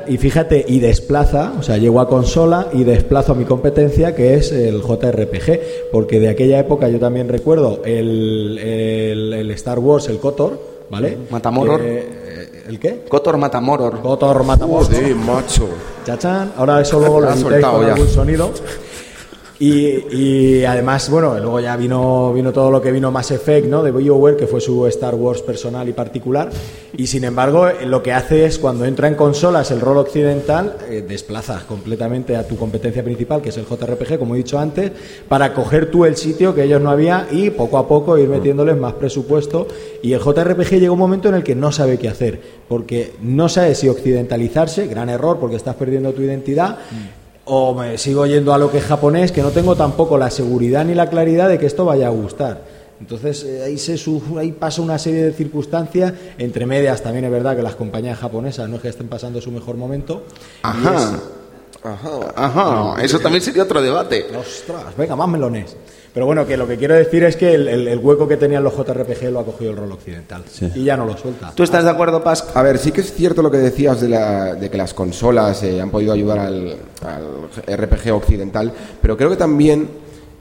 Y, fíjate, y desplaza, o sea, llego a consola y desplazo a mi competencia, que es el JRPG, porque de aquella época yo también recuerdo el, el, Star Wars, el KOTOR, ¿vale? Matamoror. ¿El qué? Cotor Matamoror. Cotor Matamoror. Sí, macho. Chachán. Ahora eso luego lo editáis con algún sonido. Y, además, bueno, luego ya vino, vino todo lo que vino Mass Effect, ¿no? De BioWare, que fue su Star Wars personal y particular. Y sin embargo, lo que hace es cuando entra en consolas el rol occidental, eh, desplazas completamente a tu competencia principal, que es el JRPG, como he dicho antes, para coger tú el sitio que ellos no había y poco a poco ir metiéndoles más presupuesto. Y el JRPG llega un momento en el que no sabe qué hacer, porque no sabe si occidentalizarse, gran error, porque estás perdiendo tu identidad o me sigo yendo a lo que es japonés, que no tengo tampoco la seguridad ni la claridad de que esto vaya a gustar. Entonces eh, ahí, se, ahí pasa una serie de circunstancias, entre medias también es verdad que las compañías japonesas no es que estén pasando su mejor momento. Ajá. Ajá, ajá, eso también sería otro debate. Ostras, venga, más melones. Pero bueno, que lo que quiero decir es que el, hueco que tenían los JRPG lo ha cogido el rol occidental. Y ya no lo suelta. ¿Tú estás de acuerdo, Pas? A ver, sí que es cierto lo que decías de, que las consolas eh, han podido ayudar al, RPG occidental, pero creo que también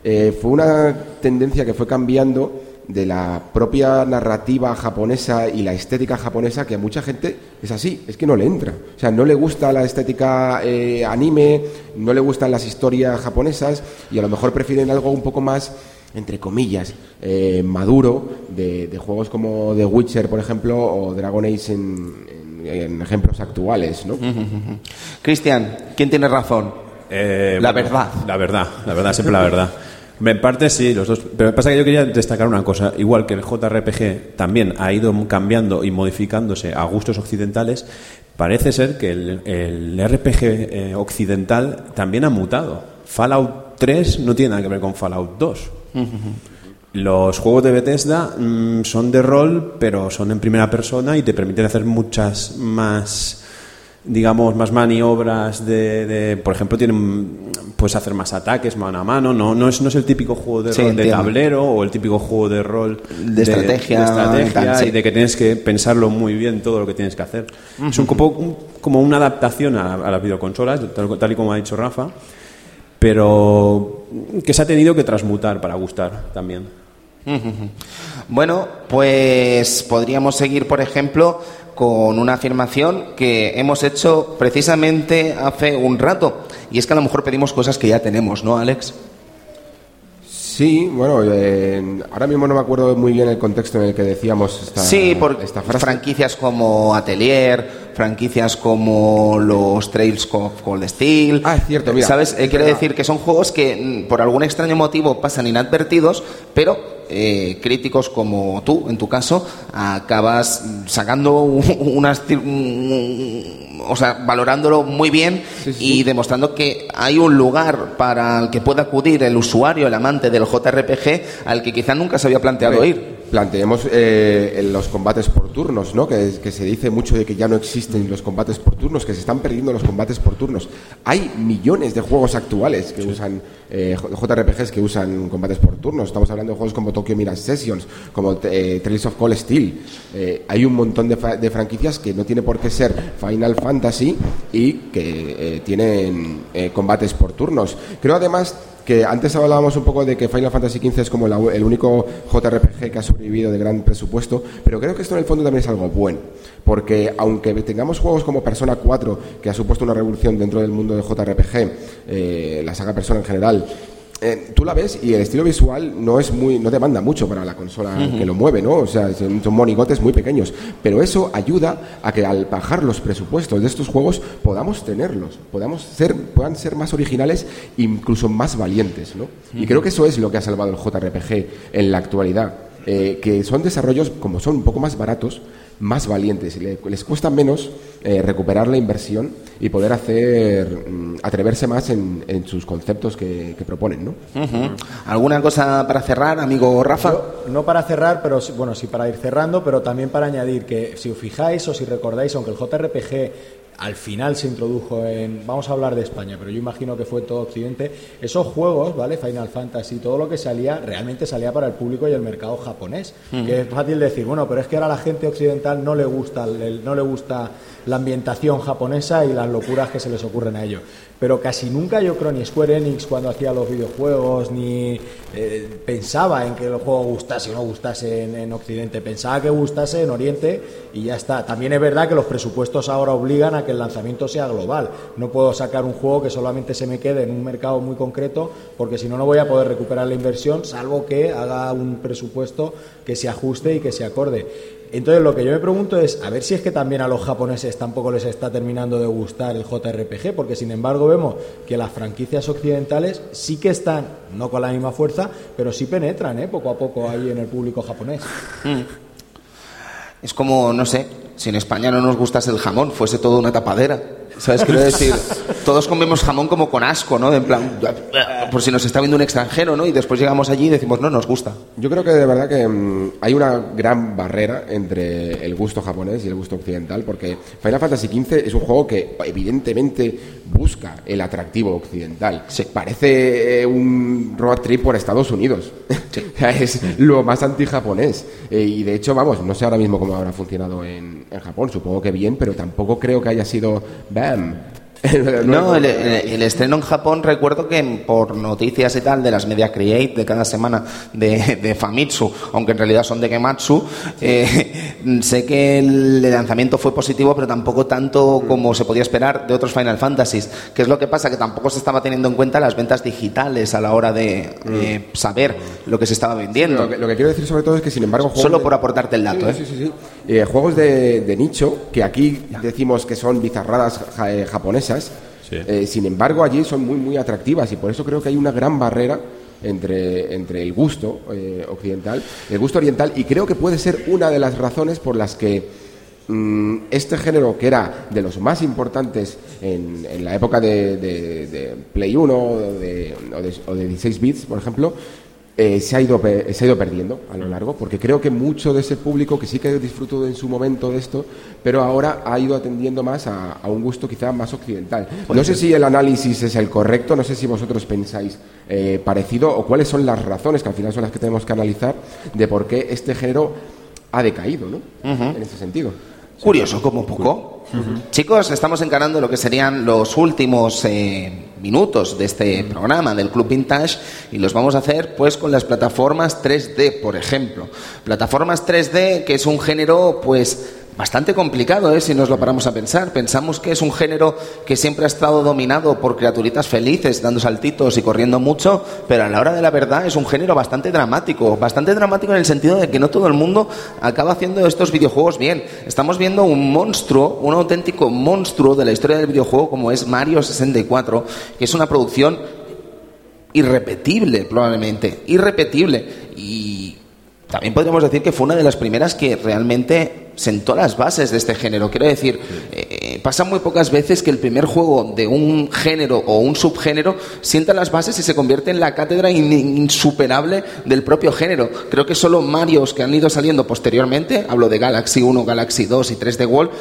eh, fue una tendencia que fue cambiando de la propia narrativa japonesa y la estética japonesa que a mucha gente es así, es que no le entra. O sea, no le gusta la estética eh, anime, no le gustan las historias japonesas y a lo mejor prefieren algo un poco más, entre comillas, eh, maduro de, juegos como The Witcher, por ejemplo, o Dragon Age en, ejemplos actuales, ¿no? Cristian, ¿quién tiene razón? Eh, la verdad. La verdad, la verdad, siempre la verdad. En parte sí, los dos. Pero pasa que yo quería destacar una cosa. Igual que el JRPG también ha ido cambiando y modificándose a gustos occidentales, parece ser que el, RPG eh, occidental también ha mutado. Fallout 3 no tiene nada que ver con Fallout 2. Los juegos de Bethesda mm, son de rol, pero son en primera persona y te permiten hacer muchas más digamos, más maniobras de, por ejemplo, tienen puedes hacer más ataques mano a mano, no, no, es, no es el típico juego de rol de tablero o el típico juego de rol de, estrategia, y de que tienes que pensarlo muy bien todo lo que tienes que hacer. Es un poco como una adaptación a, las videoconsolas, tal, y como ha dicho Rafa, pero que se ha tenido que transmutar para gustar también. Bueno, pues podríamos seguir, por ejemplo, con una afirmación que hemos hecho precisamente hace un rato y es que a lo mejor pedimos cosas que ya tenemos, ¿no, Alex? Sí, bueno, ahora mismo no me acuerdo muy bien el contexto en el que decíamos esta, sí, por franquicias como Atelier, franquicias como los Trails of Cold Steel. Ah, es cierto, mira. ¿Sabes? Eh, quiere decir que son juegos que mm, por algún extraño motivo pasan inadvertidos, pero eh, críticos como tú, en tu caso, acabas sacando *laughs* unas. o sea, valorándolo muy bien y demostrando que hay un lugar para el que pueda acudir el usuario, el amante del JRPG, al que quizá nunca se había planteado ir planteemos eh, los combates por turnos, ¿no? Que, que, se dice mucho de que ya no existen los combates por turnos, que se están perdiendo los combates por turnos. Hay millones de juegos actuales que usan eh, JRPGs que usan combates por turnos. Estamos hablando de juegos como Tokyo Mirage Sessions, como eh, Trails of Cold Steel. Eh, hay un montón de, de, franquicias que no tiene por qué ser Final Fantasy y que tienen combates por turnos. Creo además que antes hablábamos un poco de que Final Fantasy XV es como el único JRPG que ha sobrevivido de gran presupuesto, pero creo que esto en el fondo también es algo bueno, porque aunque tengamos juegos como Persona 4, que ha supuesto una revolución dentro del mundo del JRPG, eh, la saga Persona en general, eh, tú la ves y el estilo visual no es muy no demanda mucho para la consola que lo mueve, ¿no? O sea, son, monigotes muy pequeños, pero eso ayuda a que al bajar los presupuestos de estos juegos podamos tenerlos, podamos ser puedan ser más originales incluso más valientes, ¿no? Y creo que eso es lo que ha salvado el JRPG en la actualidad, eh, que son desarrollos como son un poco más baratos, más valientes, les cuesta menos eh, recuperar la inversión y poder hacer mm, atreverse más en, sus conceptos que, proponen, ¿no? ¿Alguna cosa para cerrar, amigo Rafa? no para cerrar, pero bueno, sí para ir cerrando, pero también para añadir que si os fijáis o si recordáis, aunque el JRPG al final se introdujo en, vamos a hablar de España, pero yo imagino que fue todo Occidente, esos juegos, ¿vale? Final Fantasy, todo lo que salía, realmente salía para el público y el mercado japonés. Que es fácil decir, bueno, pero es que ahora a la gente occidental no le gusta, no le gusta la ambientación japonesa y las locuras que se les ocurren a ellos. Pero casi nunca yo creo ni Square Enix cuando hacía los videojuegos ni eh, pensaba en que el juego gustase o no gustase en, Occidente, pensaba que gustase en Oriente y ya está. También es verdad que los presupuestos ahora obligan a que el lanzamiento sea global. No puedo sacar un juego que solamente se me quede en un mercado muy concreto porque si no no voy a poder recuperar la inversión salvo que haga un presupuesto que se ajuste y que se acorde. Entonces lo que yo me pregunto es, a ver si es que también a los japoneses tampoco les está terminando de gustar el JRPG, porque sin embargo vemos que las franquicias occidentales sí que están, no con la misma fuerza, pero sí penetran ¿eh? poco a poco ahí en el público japonés. Hmm. Es como, no sé, si en España no nos gustase el jamón, fuese todo una tapadera. ¿Sabes? Quiero decir, todos comemos jamón como con asco, ¿no? en plan, por si nos está viendo un extranjero, ¿no? Y después llegamos allí y decimos, no, nos gusta. Yo creo que de verdad que mm, hay una gran barrera entre el gusto japonés y el gusto occidental, porque Final Fantasy XV es un juego que evidentemente busca el atractivo occidental. Se Parece eh, un road trip por Estados Unidos. *laughs* es lo más anti-japonés. Eh, y de hecho, vamos, no sé ahora mismo cómo habrá funcionado en, en Japón, supongo que bien, pero tampoco creo que haya sido them *laughs* no, el, estreno en Japón recuerdo que por noticias y tal de las Media Create de cada semana de, Famitsu, aunque en realidad son de Gematsu, eh, sé que el lanzamiento fue positivo, pero tampoco tanto como se podía esperar de otros Final Fantasies. ¿Qué es lo que pasa? Que tampoco se estaba teniendo en cuenta las ventas digitales a la hora de mm. saber lo que se estaba vendiendo. lo, que, quiero decir sobre todo es que, sin embargo... Solo por aportarte el dato, sí, ¿eh? eh, juegos de, nicho, que aquí decimos que son bizarradas eh, eh, sin embargo, allí son muy, muy atractivas y por eso creo que hay una gran barrera entre, entre el gusto eh, occidental, el gusto oriental, y creo que puede ser una de las razones por las que mm, este género, que era de los más importantes en, en la época de, Play 1 o de, o de 16 bits, por ejemplo, eh, se, ha ido, se ha ido perdiendo a lo largo, porque creo que mucho de ese público que sí que disfrutó en su momento de esto, pero ahora ha ido atendiendo más a, un gusto quizá más occidental. No sé si el análisis es el correcto, no sé si vosotros pensáis eh, parecido o cuáles son las razones, que al final son las que tenemos que analizar, de por qué este género ha decaído, ¿no? En ese sentido. Curioso, como poco. Chicos, estamos encarando lo que serían los últimos eh, minutos de este programa del Club Vintage y los vamos a hacer pues con las plataformas 3D, por ejemplo. Plataformas 3D, que es un género pues bastante complicado, ¿eh? si nos lo paramos a pensar. Pensamos que es un género que siempre ha estado dominado por criaturitas felices, dando saltitos y corriendo mucho, pero a la hora de la verdad es un género bastante dramático. Bastante dramático en el sentido de que no todo el mundo acaba haciendo estos videojuegos bien. Estamos viendo un monstruo, un auténtico monstruo de la historia del videojuego como es Mario 64, que es una producción irrepetible, probablemente. Irrepetible. Y también podríamos decir que fue una de las primeras que realmente sentó las bases de este género. Quiero decir, eh, pasa muy pocas veces que el primer juego de un género o un subgénero sienta las bases y se convierte en la cátedra insuperable del propio género. Creo que solo Marios que han ido saliendo posteriormente, hablo de Galaxy 1, Galaxy 2 y 3 de World,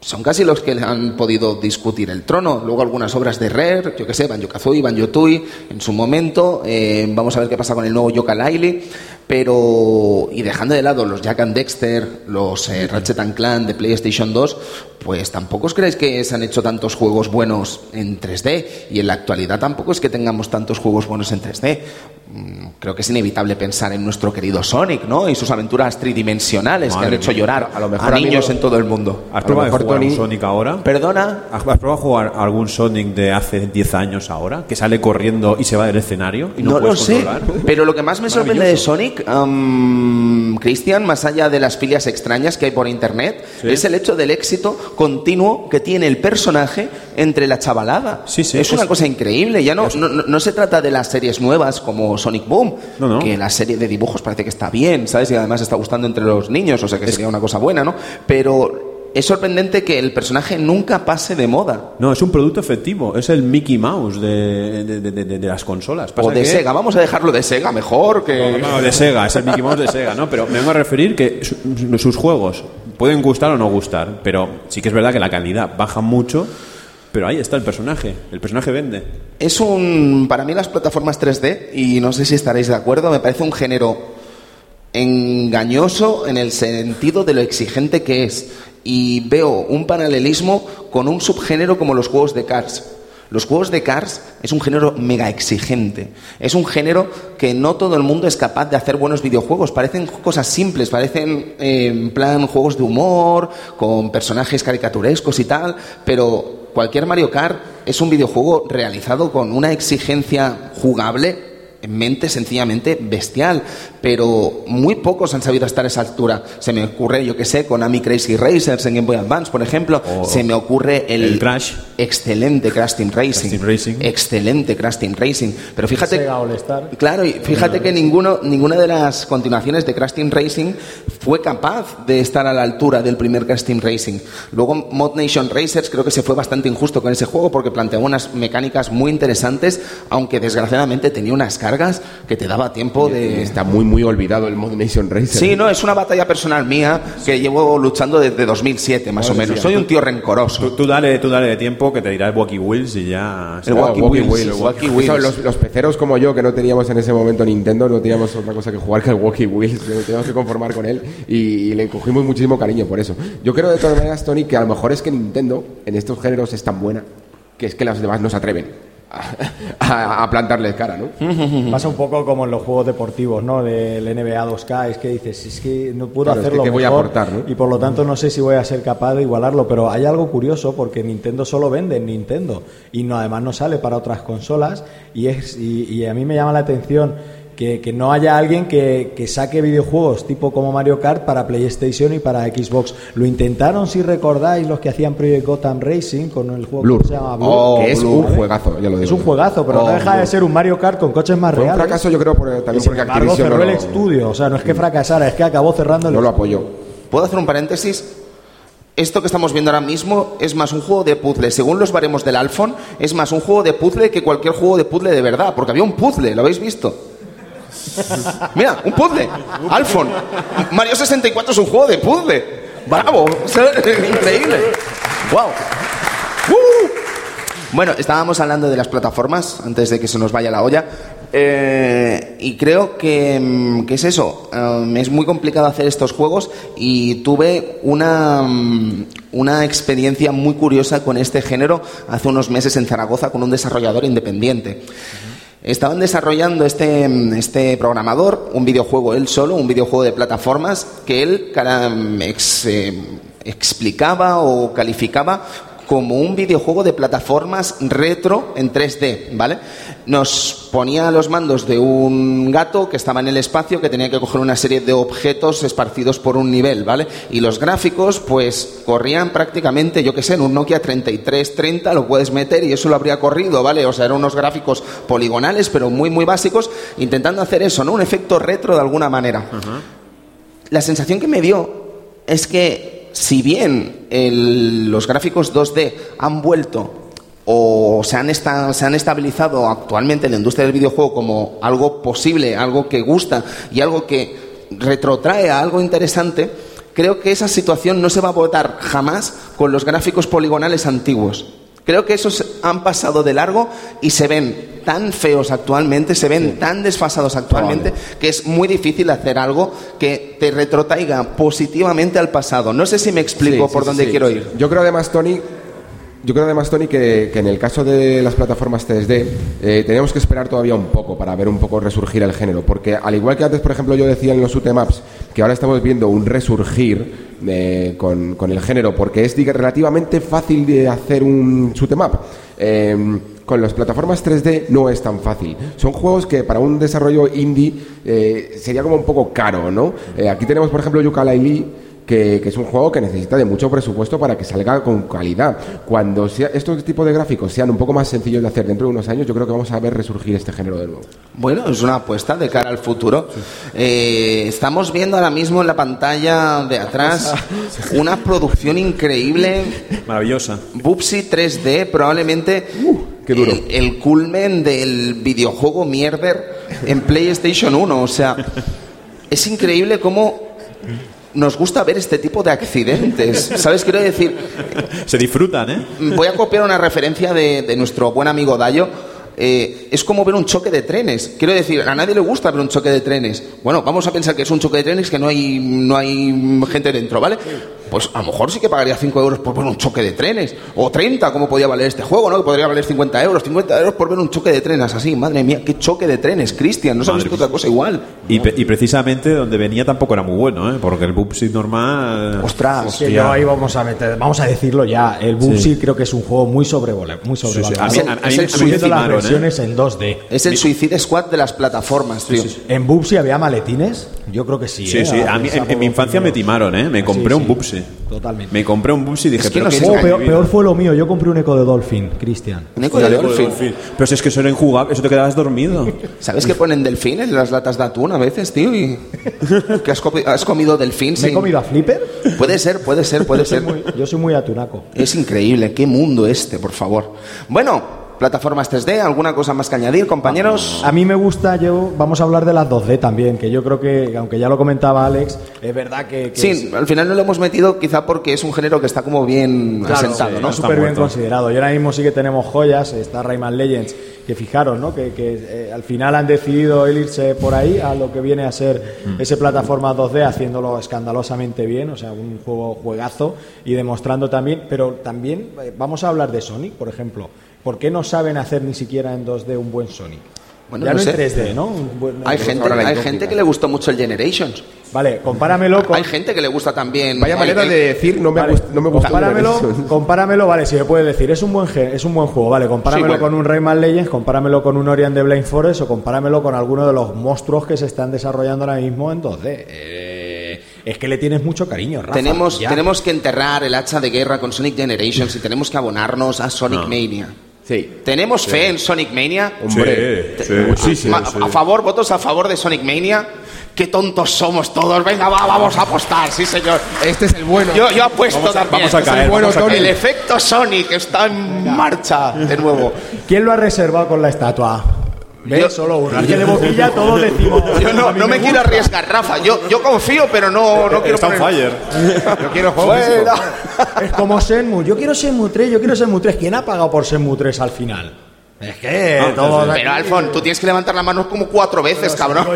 son casi los que han podido discutir el trono. Luego algunas obras de Rare, yo que sé, Banjo Kazooie, Banjo Tui, en su momento. Eh, vamos a ver qué pasa con el nuevo Yoka Laili. Pero, y dejando de lado los Jack and Dexter, los eh, Ratchet and Clan de PlayStation 2, pues tampoco os creéis que se han hecho tantos juegos buenos en 3D. Y en la actualidad tampoco es que tengamos tantos juegos buenos en 3D. Mm, creo que es inevitable pensar en nuestro querido Sonic, ¿no? Y sus aventuras tridimensionales que han hecho llorar a, lo mejor, a niños en todo el mundo. ¿Has probado jugar un Sonic ahora? ¿Perdona? ¿Has probado jugar algún Sonic de hace 10 años ahora? Que sale corriendo y se va del escenario y no, no lo sé, pero lo que más me sorprende de Sonic, Cristian, más allá de las filias extrañas que hay por internet, es el hecho del éxito continuo que tiene el personaje entre la chavalada. Sí, sí, es una cosa increíble. Ya no, no, no se trata de las series nuevas como Sonic Boom, que la serie de dibujos parece que está bien, ¿sabes? Y además está gustando entre los niños, o sea que sería una cosa buena, ¿no? Pero es sorprendente que el personaje nunca pase de moda. No, es un producto efectivo, es el Mickey Mouse de, de, las consolas. o de Sega, vamos a dejarlo de Sega mejor que... No, de Sega, es el Mickey Mouse de Sega, ¿no? Pero me vengo a referir que sus juegos pueden gustar o no gustar, pero sí que es verdad que la calidad baja mucho pero ahí está el personaje, el personaje vende. Es un, para mí las plataformas 3D, y no sé si estaréis de acuerdo, me parece un género engañoso en el sentido de lo exigente que es. Y veo un paralelismo con un subgénero como los juegos de Cars. Los juegos de Cars es un género mega exigente. Es un género que no todo el mundo es capaz de hacer buenos videojuegos. Parecen cosas simples, parecen eh, en plan juegos de humor, con personajes caricaturescos y tal, pero cualquier Mario Kart es un videojuego realizado con una exigencia jugable en mente sencillamente bestial, pero muy pocos han sabido estar a esa altura. Se me ocurre, yo que sé, con Ami Crazy Racers en Game Boy Advance, por ejemplo, se me ocurre el, Crash. Excelente Crash Team Racing. Racing. Excelente Crash Team Racing. Pero fíjate. Sega All Star. Claro, y fíjate que ninguno, ninguna de las continuaciones de Crash Team Racing fue capaz de estar a la altura del primer Crash Team Racing. Luego Mod Nation Racers creo que se fue bastante injusto con ese juego porque planteó unas mecánicas muy interesantes, aunque desgraciadamente tenía unas cargas que te daba tiempo de... Está muy, muy olvidado el Mod Nation Racer. Sí, no, es una batalla personal mía que llevo luchando desde 2007, más o menos. Soy un tío rencoroso. Tú, dale, tú dale de tiempo que te dirá el Wacky Wheels y ya... El Wacky, Wheels. Los, los, peceros como yo, que no teníamos en ese momento Nintendo, no teníamos otra cosa que jugar que el Wacky Wheels. Teníamos que conformar con él y, le cogimos muchísimo cariño por eso. Yo creo de todas maneras, Tony, que a lo mejor es que Nintendo en estos géneros es tan buena que es que las demás no se atreven *laughs* a, plantarle cara, ¿no? *laughs* Pasa un poco como en los juegos deportivos, ¿no? Del NBA 2K, es que dices, es que no puedo hacerlo voy a aportar, y por lo tanto no sé si voy a ser capaz de igualarlo, pero hay algo curioso porque Nintendo solo vende en Nintendo y no, además no sale para otras consolas y, es, y a mí me llama la atención que, no haya alguien que, saque videojuegos tipo como Mario Kart para PlayStation y para Xbox. Lo intentaron, si recordáis, los que hacían Project Gotham Racing con el juego que se llama Blur, oh, que es un juegazo, ya lo digo. Es un juegazo, pero no oh, deja de ser un Mario Kart con coches más reales. un fracaso, yo creo, también porque Activision cerró el estudio. O sea, no es que fracasara, es que acabó cerrando el No lo apoyó. ¿Puedo hacer un paréntesis? Esto que estamos viendo ahora mismo es más un juego de puzzle. Según los baremos del Alphon, es más un juego de puzzle que cualquier juego de puzzle de verdad. Porque había un puzzle, ¿lo habéis visto? Mira, un puzzle. Alphon. Mario 64 es un juego de puzzle. Bravo. *laughs* Increíble. Wow. Uh. Bueno, estábamos hablando de las plataformas antes de que se nos vaya la olla. Eh, y creo que, mm, es eso. Um, es muy complicado hacer estos juegos y tuve una, mm, una experiencia muy curiosa con este género hace unos meses en Zaragoza con un desarrollador independiente. Estaban desarrollando este, este programador un videojuego él solo, un videojuego de plataformas que él, eh, explicaba o calificaba como un videojuego de plataformas retro en 3D, ¿vale? Nos ponía los mandos de un gato que estaba en el espacio que tenía que coger una serie de objetos esparcidos por un nivel, ¿vale? Y los gráficos, pues, corrían prácticamente, yo que sé, en un Nokia 3330 lo puedes meter y eso lo habría corrido, ¿vale? O sea, eran unos gráficos poligonales, pero muy, muy básicos, intentando hacer eso, ¿no? Un efecto retro de alguna manera. La sensación que me dio es que si bien los gráficos 2D han vuelto o se han, se han estabilizado actualmente en la industria del videojuego como algo posible, algo que gusta y algo que retrotrae a algo interesante, creo que esa situación no se va a votar jamás con los gráficos poligonales antiguos. Creo que esos han pasado de largo y se ven tan feos actualmente, se ven tan desfasados actualmente, que es muy difícil hacer algo que te retrotraiga positivamente al pasado. No sé si me explico por dónde quiero ir. Yo creo además, Tony, yo creo además, Tony, que, en el caso de las plataformas 3D eh, tenemos que esperar todavía un poco para ver un poco resurgir el género. Porque al igual que antes, por ejemplo, yo decía en los maps que ahora estamos viendo un resurgir eh, con, el género, porque es relativamente fácil de hacer un shoot'em up. Eh, con las plataformas 3D no es tan fácil. Son juegos que para un desarrollo indie eh, sería como un poco caro, ¿no? aquí tenemos, por ejemplo, Yooka-Laylee que, es un juego que necesita de mucho presupuesto para que salga con calidad. Cuando sea, estos tipos de gráficos sean un poco más sencillos de hacer dentro de unos años, yo creo que vamos a ver resurgir este género de nuevo. Bueno, es una apuesta de cara al futuro. Eh, estamos viendo ahora mismo en la pantalla de atrás *laughs* una producción increíble. Maravillosa. Bubsy 3D, probablemente uh, El, el culmen del videojuego mierder en PlayStation 1. O sea, es increíble cómo nos gusta ver este tipo de accidentes. ¿Sabes? Quiero decir. Se disfrutan, ¿eh? Voy a copiar una referencia de, nuestro buen amigo Dayo. Eh, es como ver un choque de trenes. Quiero decir, a nadie le gusta ver un choque de trenes. Bueno, vamos a pensar que es un choque de trenes que no hay, no hay gente dentro, ¿vale? Pues a lo mejor sí que pagaría 5 euros por ver un choque de trenes. O 30, como podía valer este juego, ¿no? Que podría valer 50 euros. 50 euros por ver un choque de trenes así. Madre mía, qué choque de trenes, Cristian. No ha visto otra cosa igual. Y, precisamente donde venía tampoco era muy bueno, ¿eh? Porque el Bubsy normal... Ostras, que yo ahí vamos a meter... Vamos a decirlo ya. El Bubsy creo que es un juego muy sobrevalorado. Muy sobrevalorado. Sí, sí. A, mí, las versiones en 2D. Es el Suicide Squad de las plataformas, tío. ¿En Bubsy había maletines? Yo creo que sí. Sí, ¿eh? sí. A mí, en, mi infancia me timaron, ¿eh? Me compré un Bubsy. Totalmente. Me compré un bus y dije, pero peor, fue lo mío. Yo compré un eco de Dolphin, Cristian. ¿Un eco de Dolphin? Pero si es que eso era injugable, eso te quedabas dormido. *laughs* ¿Sabes que ponen delfín en las latas de atún a veces, tío? Y... *laughs* ¿Que has, comido delfín? ¿Me he comido a Flipper? Puede ser, puede ser, puede *laughs* ser. yo soy muy atunaco. Es increíble. Qué mundo este, por favor. Bueno, plataformas 3D, ¿alguna cosa más que añadir, compañeros? A mí me gusta, yo vamos a hablar de las 2D también, que yo creo que, aunque ya lo comentaba Alex, es verdad que... sí, al final no lo hemos metido quizá porque es un género que está como bien asentado, ¿no? Súper bien considerado. Y ahora mismo sí que tenemos joyas, está Rayman Legends, que fijaros, ¿no? Que, eh, al final han decidido irse por ahí a lo que viene a ser mm. ese plataforma 2D, haciéndolo escandalosamente bien, o sea, un juego juegazo y demostrando también, pero también eh, vamos a hablar de Sonic, por ejemplo. ¿Por qué no saben hacer ni siquiera en 2D un buen Sonic? Bueno, ya no, en 3D, ¿no? hay gente, hay gente que le gustó mucho el Generations. Vale, compáramelo con... Hay gente que le gusta también... Vaya manera de decir, no me, gusta, no me gusta compáramelo, compáramelo, vale, si me puede decir, es un buen es un buen juego, vale, compáramelo con un Rayman Legends, compáramelo con un Orion de Blame Forest o compáramelo con alguno de los monstruos que se están desarrollando ahora mismo en 2D. Eh, es que le tienes mucho cariño, Rafa. Tenemos, tenemos que enterrar el hacha de guerra con Sonic Generations y tenemos que abonarnos a Sonic Mania. Sí. ¿Tenemos fe en Sonic Mania? Hombre, sí, a, favor, votos a favor de Sonic Mania. Qué tontos somos todos. Venga, vamos a apostar, sí, señor. Este es el bueno. Yo, yo apuesto también. Vamos a este caer, el, bueno, el efecto Sonic está en marcha de nuevo. ¿Quién lo ha reservado con la estatua? Yo, solo uno. que de boquilla todos decimos. Yo no, no me, quiero arriesgar, Rafa. Yo, yo confío, pero no, no quiero. Está fire. Yo quiero juegos. Es como Senmu. Yo quiero Senmu 3, yo quiero Senmu 3. ¿Quién ha pagado por Senmu 3 al final? Es que todo. Pero Alfon, tú tienes que levantar la mano como cuatro veces, cabrón.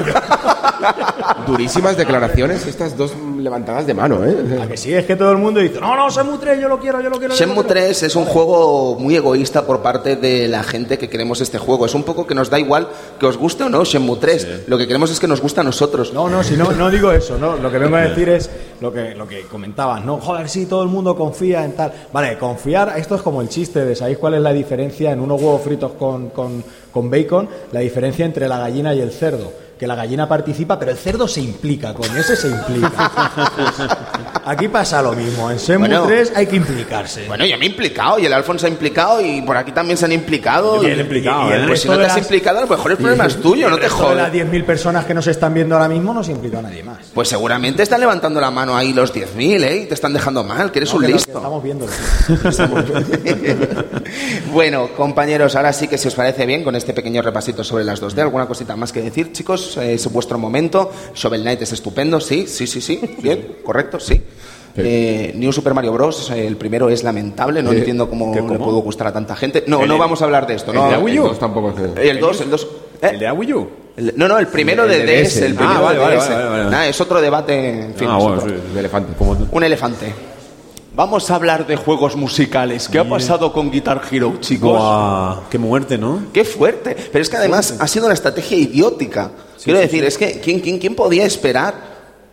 *laughs* Durísimas declaraciones estas dos levantadas de mano, ¿eh? A que sí, es que todo el mundo dice, no, no, Shenmue 3, yo lo quiero, yo lo quiero. Shenmue quiero". 3 es un juego muy egoísta por parte de la gente que queremos este juego. Es un poco que nos da igual que os guste o no Shenmue 3. Lo que queremos es que nos guste a nosotros. No, no, si no, no digo eso, ¿no? Lo que vengo a decir es lo que, lo que comentabas, ¿no? Joder, sí, todo el mundo confía en tal. Vale, confiar, esto es como el chiste de, ¿sabéis cuál es la diferencia en unos huevos fritos con, con, con bacon? La diferencia entre la gallina y el cerdo. Que la gallina participa, pero el cerdo se implica, coño, ese se implica. Aquí pasa lo mismo, en Shenmue Bueno. 3 hay que implicarse. Bueno, yo me he implicado y el Alfonso ha implicado y por aquí también se han implicado. Bien Y- implicado, y- y- ¿eh? Pues si no te has las- implicado, a lo mejor el problema es tuyo, no te de las jodas. 10.000 personas que nos están viendo ahora mismo no se implica a nadie más. Pues seguramente están levantando la mano ahí los 10.000, ¿eh? Y te están dejando mal, que eres No, un que no, que listo. estamos viéndolo. *laughs* *laughs* bueno, compañeros, ahora sí que si os parece bien con este pequeño repasito sobre las 2D, ¿alguna cosita más que decir, chicos? Es vuestro momento. Shovel Knight es estupendo, sí, sí, sí, sí. Bien, correcto, sí. Eh, New Super Mario Bros. eh, El primero es lamentable, no Eh, entiendo cómo, ¿qué, le cómo? pudo gustar a tanta gente. No, El no vamos a hablar de esto. El No, de el, Wii U tampoco es el 2, el 2. ¿El de Wii U? no, no, el primero El de, DS, el Ah, primero vale, de vale, DS. vale, vale. Nah, es otro debate, en fin. ah, es bueno, otro- sí. Un elefante. Un elefante. Vamos a hablar de juegos musicales. ¿Qué ha pasado con Guitar Hero, chicos? Buah, qué muerte, ¿no? Qué fuerte. Pero es que además ha sido una estrategia idiótica. Quiero decir, es que ¿quién, quién, quién podía esperar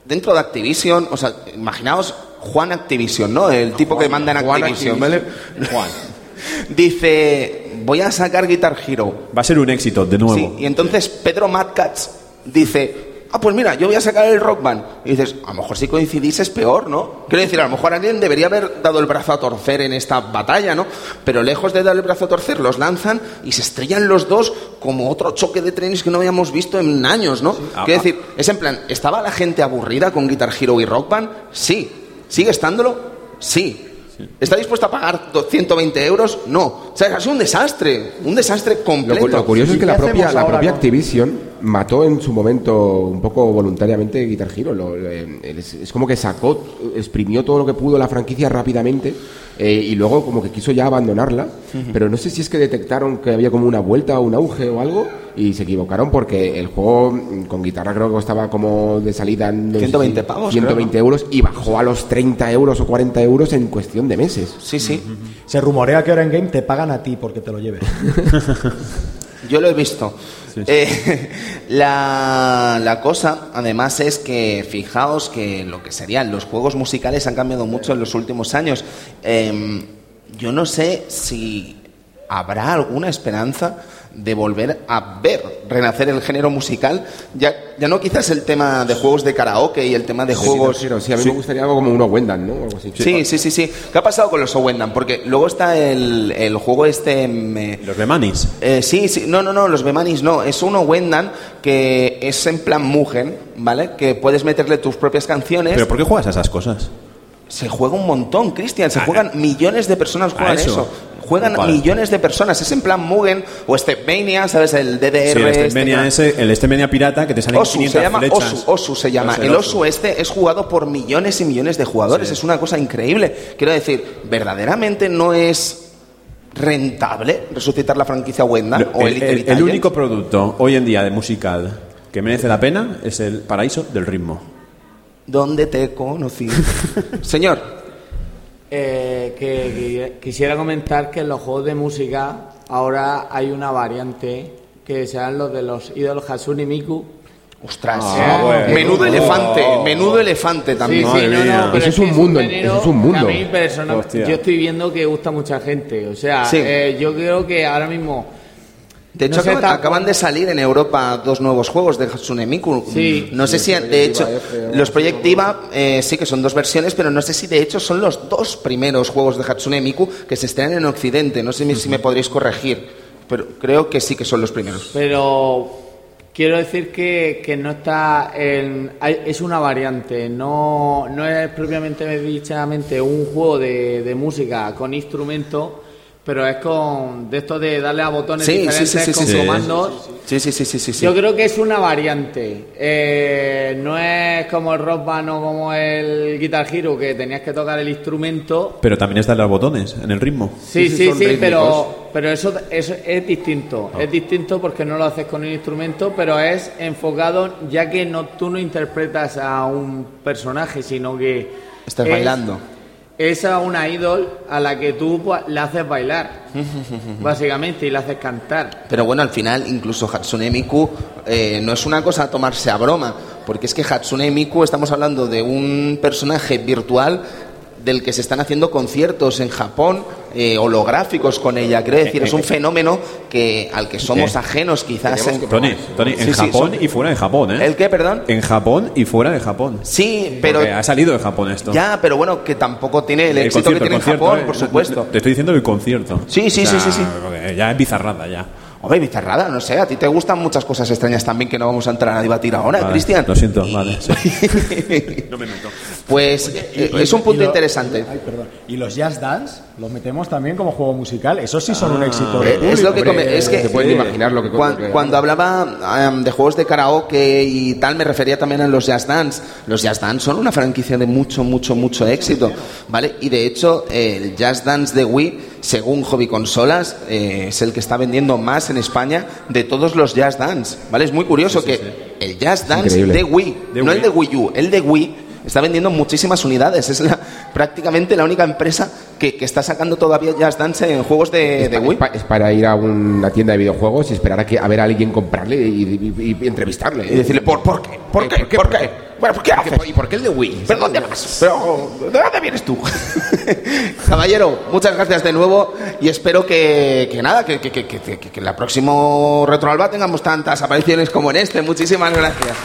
dentro de Activision? O sea, imaginaos Juan Activision, ¿no? El tipo que manda en Juan Activision, Activision. ¿vale? Juan. Dice, voy a sacar Guitar Hero. Va a ser un éxito, de nuevo. Sí, y entonces Pedro Matcats dice, ah, pues mira, yo voy a sacar el Rock Band. Y dices, a lo mejor si coincidís es peor, ¿no? Quiero decir, a lo mejor alguien debería haber dado el brazo a torcer en esta batalla, ¿no? Pero lejos de dar el brazo a torcer, los lanzan y se estrellan los dos como otro choque de trenes que no habíamos visto en años, ¿no? Ah, Quiero ah. decir, es en plan, ¿estaba la gente aburrida con Guitar Hero y Rock Band? Sí. ¿Sigue estándolo? Sí. ¿Está dispuesto a pagar do- 120 euros? No. O sea, es un desastre, un desastre completo. lo curioso es ¿Y que la propia, la Activision mató en su momento un poco voluntariamente Guitar Hero. Lo- le- es, es como que sacó, exprimió todo lo que pudo la franquicia rápidamente eh, y luego como que quiso ya abandonarla. Pero no sé si es que detectaron que había como una vuelta o un auge o algo y se equivocaron porque el juego mm, con guitarra creo que costaba como de salida no sé 120 si pavos, 120 creo, euros y bajó a los 30 euros o 40 euros en cuestión de meses. Sí, sí. Se rumorea que ahora en Game te pagan a ti porque te lo lleves. *laughs* *laughs* Yo lo he visto. Eh, *laughs* la, la cosa, además, es que fijaos que lo que serían los juegos musicales han cambiado mucho en los últimos años. Em, yo no sé si habrá alguna esperanza de volver a ver renacer el género musical. Ya, ya no quizás el tema de juegos de karaoke y el tema de juegos... Sí, sí, a mí me gustaría algo como uno Wendan, ¿no? O algo así. Sí, sí, sí, sí. ¿Qué ha pasado con los Owendam? Porque luego está el, el juego este... mm, Los Bemanis. eh, sí, sí, no, no, no, los Bemanis no. Es uno Wendan que es en plan Mugen, ¿vale? Que puedes meterle tus propias canciones. ¿Pero por qué juegas a esas cosas? Se juega un montón, Cristian. Se Ah, juegan millones de personas juegan eso. eso. Juegan Vale. millones de personas. Es en plan Mugen o Stepmania, ¿sabes? El DDR. Sí, el este Stepmania ese, el Stepmania pirata que te salen Osu, 500 se llama flechas. Osu, Osu se llama. El Osu este es jugado por millones y millones de jugadores. Sí. Es una cosa increíble. Quiero decir, verdaderamente no es rentable resucitar la franquicia Wenda Lo- o el, el- el único producto hoy en día de musical que merece la pena es el paraíso del ritmo. ¿Dónde te conocí? *laughs* Señor, Eh, que, que quisiera comentar que en los juegos de música ahora hay una variante que serán los de los ídolos Hatsune Miku. ostras, Ah, bueno. menudo elefante, menudo elefante también. sí, Madre no, mía. no, pero Eso es, es un mundo, género eso es un mundo. A mí personal, Hostia. yo estoy viendo que gusta a mucha gente. O sea, Sí. eh, yo creo que ahora mismo De hecho, No sé, acaban, de salir en Europa dos nuevos juegos de Hatsune Miku. Sí. No sé si, de hecho, los Project Diva eh, sí que son dos versiones, pero no sé si de hecho son los dos primeros juegos de Hatsune Miku que se estrenan en Occidente. No sé si- si me podréis corregir, pero creo que sí que son los primeros. Pero quiero decir que, que no está en, hay- es una variante, no, no es propiamente dichamente un juego de, de música con instrumentos, pero es con de esto de darle a botones Sí, diferentes sí, sí, con sí. comandos. Sí, sí, sí, sí, sí. sí. Yo creo que es una variante. Eh, no es como el Rock Band o como el Guitar Hero que tenías que tocar el instrumento. Pero también están los botones en el ritmo. Sí, Sí, sí, pero, pero eso, eso es distinto. Es distinto porque no lo haces con un instrumento, pero es enfocado ya que no tú no interpretas a un personaje, sino que Estás es- bailando. Es a una idol a la que tú pues, le haces bailar, *laughs* básicamente, y le haces cantar. Pero bueno, al final, incluso Hatsune Miku eh, no es una cosa a tomarse a broma, porque es que Hatsune Miku estamos hablando de un personaje virtual del que se están haciendo conciertos en Japón eh, holográficos con ella. Quiero decir, es un fenómeno que al que somos Eh, ajenos quizás. en- Tony, Tony, en Sí, sí, Japón son- y fuera de Japón, ¿eh? ¿El qué, perdón? En Japón y fuera de Japón. Sí, pero Porque ha salido de Japón esto. ya, pero bueno, que tampoco tiene el, éxito que tiene en el Japón, eh. por supuesto. Te estoy diciendo el concierto. Sí, sí, sí, sí, sí. Ya es bizarrada, ya. Hombre, bizarrada, no sé, a ti te gustan muchas cosas extrañas también que no vamos a entrar a debatir ahora, Vale, Cristian. Lo siento, vale. sí. *laughs* no me meto. Pues eh, es un punto y lo- interesante. Ay, perdón. Y los Jazz Dance los metemos también como juego musical. Esos sí son un éxito. de Eh, es lo que come- es que se pueden imaginar lo que cuan- lo que- cuando hablaba em, de juegos de karaoke y tal me refería también a los Jazz Dance. Los Jazz Dance son una franquicia de mucho mucho mucho éxito vale y de hecho el Jazz Dance de Wii según Hobby Consolas eh, es el que está vendiendo más en España de todos los Jazz Dance vale es muy curioso que el Jazz Dance de Wii De no Wii. el de Wii U el de Wii está vendiendo muchísimas unidades es la, prácticamente la única empresa que, que está sacando todavía Jazz Dance en juegos de, de Es, Wii pa- es para ir a una tienda de videojuegos y esperar a, que, a ver a alguien comprarle y, y- y entrevistarle. Y decirle, ¿por, por qué? ¿Por Eh, qué? ¿Por qué? Bueno, ¿por qué haces? ¿Y por qué el de Wii? ¿Pero dónde vas? ¿Pero de dónde vienes tú? *laughs* Caballero, muchas gracias de nuevo y espero que, que nada, que, que, que, que, que- la próximo Retroalba tengamos tantas apariciones como en este. Muchísimas gracias.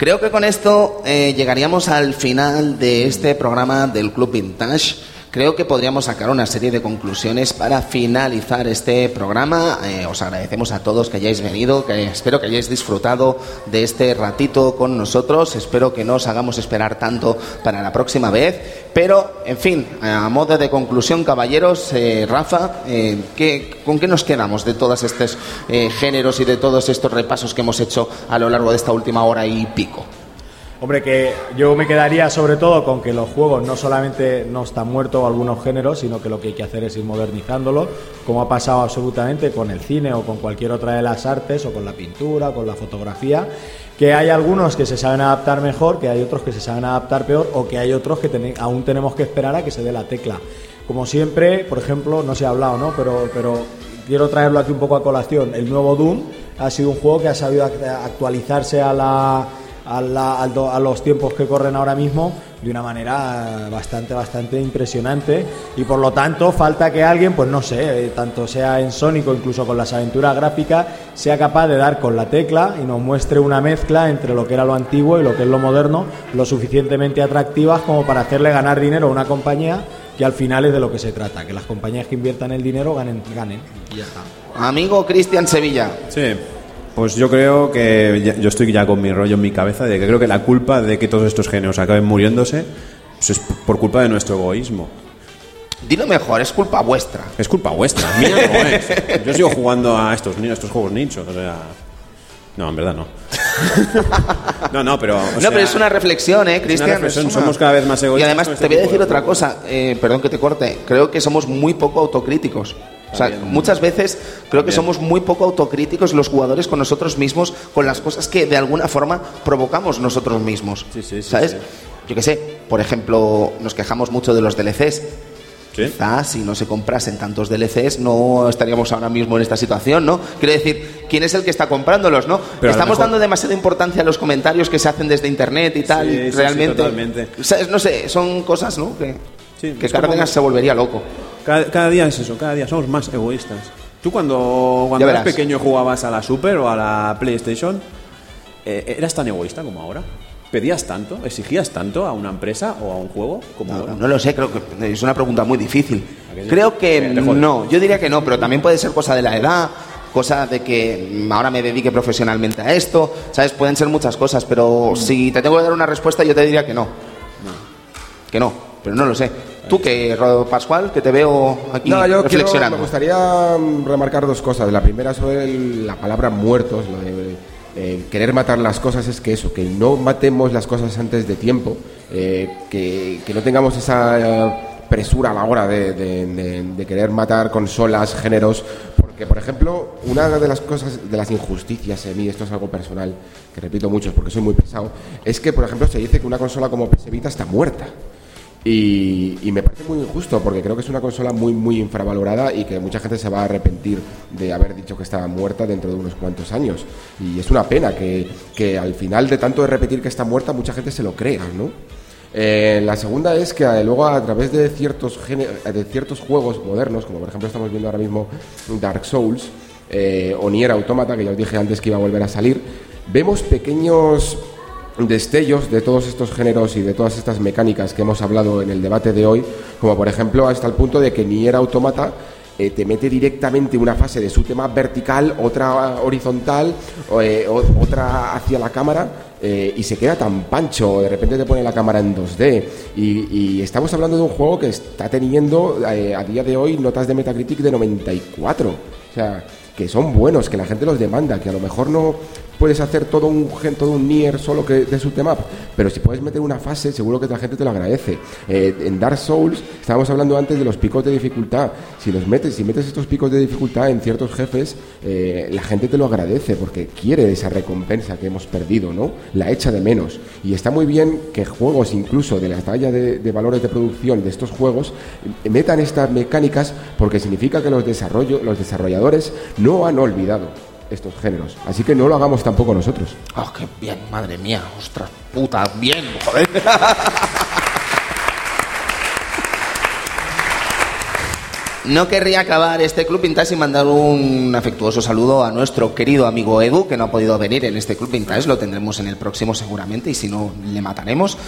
Creo que con esto eh, llegaríamos al final de este programa del Club Vintage. Creo que podríamos sacar una serie de conclusiones para finalizar este programa. Eh, os agradecemos a todos que hayáis venido, que espero que hayáis disfrutado de este ratito con nosotros. Espero que no os hagamos esperar tanto para la próxima vez. Pero, en fin, a modo de conclusión, caballeros, eh, Rafa, eh, ¿qué- ¿con qué nos quedamos de todos estos eh, géneros y de todos estos repasos que hemos hecho a lo largo de esta última hora y pico? Hombre, que yo me quedaría sobre todo con que los juegos no solamente no están muertos algunos géneros, sino que lo que hay que hacer es ir modernizándolos, como ha pasado absolutamente con el cine o con cualquier otra de las artes, o con la pintura, con la fotografía, que hay algunos que se saben adaptar mejor, que hay otros que se saben adaptar peor, o que hay otros que aún tenemos que esperar a que se dé la tecla. Como siempre, por ejemplo, no se ha hablado, ¿no? Pero, pero quiero traerlo aquí un poco a colación. El nuevo Doom ha sido un juego que ha sabido act- actualizarse a la a, la- al do- a los tiempos que corren ahora mismo de una manera bastante, bastante impresionante y por lo tanto falta que alguien, pues no sé, eh, tanto sea en Sonic o incluso con las aventuras gráficas, sea capaz de dar con la tecla y nos muestre una mezcla entre lo que era lo antiguo y lo que es lo moderno, lo suficientemente atractivas como para hacerle ganar dinero a una compañía que al final es de lo que se trata, que las compañías que inviertan el dinero ganen, ganen y ya está. Amigo Cristian Sevilla. Sí. Pues yo creo que ya- yo estoy ya con mi rollo en mi cabeza de que creo que la culpa de que todos estos géneros acaben muriéndose pues es por culpa de nuestro egoísmo. Dilo mejor, es culpa vuestra. Es culpa vuestra, mía no es. Yo sigo jugando a estos, a estos juegos nichos, o sea... No, en verdad no. *laughs* No, no, pero... no, sea, pero es una reflexión, ¿eh, Cristian? reflexión, Es una- somos cada vez más Y egoístas además, con te este voy a tipo decir de otra cosa, eh, perdón que te corte. Creo que somos muy poco autocríticos. O sea, muchas veces creo que somos muy poco autocríticos los jugadores con nosotros mismos, con las cosas que de alguna forma provocamos nosotros mismos. Sí, sí, sí, ¿Sabes? Yo qué sé, por ejemplo, nos quejamos mucho de los DLCs. ¿Sí? Quizás si no se comprasen tantos DLCs no estaríamos ahora mismo en esta situación, ¿no? Quiero decir, ¿quién es el que está comprándolos, no? Pero Estamos mejor- dando demasiada importancia a los comentarios que se hacen desde internet y tal, y realmente. totalmente. ¿sabes? No sé, son cosas, ¿no? Que, que como Cárdenas que- se volvería loco. Cada, cada día es eso, cada día somos más egoístas. Tú cuando, cuando eras pequeño jugabas a la Super o a la PlayStation, eh, ¿eras tan egoísta como ahora? ¿Pedías tanto? ¿Exigías tanto a una empresa o a un juego como ahora? No lo sé, creo que es una pregunta muy difícil. Creo que no, yo diría que no, pero también puede ser cosa de la edad, cosa de que ahora me dedique profesionalmente a esto, ¿sabes? Pueden ser muchas cosas, pero si te tengo que dar una respuesta, yo te diría que no. Que no, pero no lo sé. Tú que, Pascual, que te veo aquí no, yo reflexionando. me gustaría mm, remarcar dos cosas. La primera sobre la palabra muertos, eh, querer matar las cosas es que eso, que no matemos las cosas antes de tiempo, eh, que, no tengamos esa eh, presura a la hora de, querer matar consolas, géneros, porque por ejemplo, una de las cosas, de las injusticias en mí, esto es algo personal, que repito mucho porque soy muy pesado, es que por ejemplo se dice que una consola como PS Vita está muerta. Y, me parece muy injusto porque creo que es una consola muy muy infravalorada y que mucha gente se va a arrepentir de haber dicho que estaba muerta dentro de unos cuantos años. Y es una pena que, que al final de tanto de repetir que está muerta mucha gente se lo crea, ¿no? Eh, la segunda es que eh, luego a través de ciertos, de ciertos juegos modernos, como por ejemplo estamos viendo ahora mismo Dark Souls eh, o Nier Automata, que ya os dije antes que iba a volver a salir, vemos pequeños destellos de todos estos géneros y de todas estas mecánicas que hemos hablado en el debate de hoy, como por ejemplo hasta el punto de que Nier Automata eh, te mete directamente una fase de su tema vertical, otra horizontal, eh, otra hacia la cámara eh, y se queda tan pancho, de repente te pone la cámara en 2D y, estamos hablando de un juego que está teniendo a día de hoy notas de Metacritic de 94, o sea, que son buenos, que la gente los demanda, que a lo mejor no puedes hacer todo un todo un Nier solo que de su tema, pero si puedes meter una fase, seguro que la gente te lo agradece. Eh, en Dark Souls estábamos hablando antes de los picos de dificultad. Si los metes, si metes estos picos de dificultad en ciertos jefes, eh, la gente te lo agradece porque quiere esa recompensa que hemos perdido, ¿no? La echa de menos. Y está muy bien que juegos, incluso de la talla de, de valores de producción de estos juegos, metan estas mecánicas porque significa que los, desarrollo, los desarrolladores no han olvidado estos géneros. Así que no lo hagamos tampoco nosotros. ¡Oh, qué bien! Madre mía, ostras, puta, bien, joder. No querría acabar este Club Vintage y mandar un afectuoso saludo a nuestro querido amigo Edu, que no ha podido venir en este Club Vintage, lo tendremos en el próximo seguramente, y si no, le mataremos.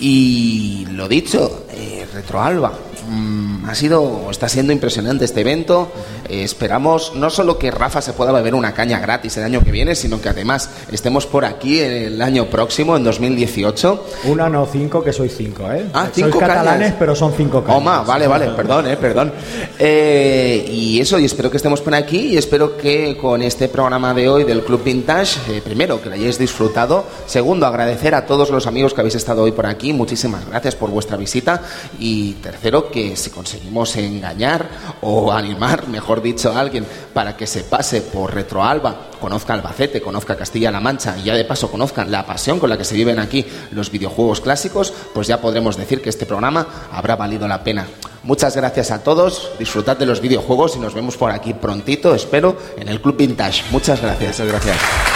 Y lo dicho, eh, Retroalba, Mm, ha sido, está siendo impresionante este evento. Eh, esperamos no solo que Rafa se pueda beber una caña gratis el año que viene, sino que además estemos por aquí el año próximo, en 2018. Una, no cinco, que soy cinco, ¿eh? Ah, cinco catalanes, pero son cinco cañas. Oma, vale, vale, *laughs* perdón, eh, perdón. Eh, y eso, y espero que estemos por aquí y espero que con este programa de hoy del Club Vintage, eh, primero, que lo hayáis disfrutado. Segundo, agradecer a todos los amigos que habéis estado hoy por aquí. Muchísimas gracias por vuestra visita. Y tercero, si conseguimos engañar o animar, mejor dicho, a alguien para que se pase por Retroalba, conozca Albacete, conozca Castilla-La Mancha y ya de paso conozcan la pasión con la que se viven aquí los videojuegos clásicos, pues ya podremos decir que este programa habrá valido la pena. Muchas gracias a todos, disfrutad de los videojuegos y nos vemos por aquí prontito, espero, en el Club Vintage. Muchas gracias. Muchas gracias.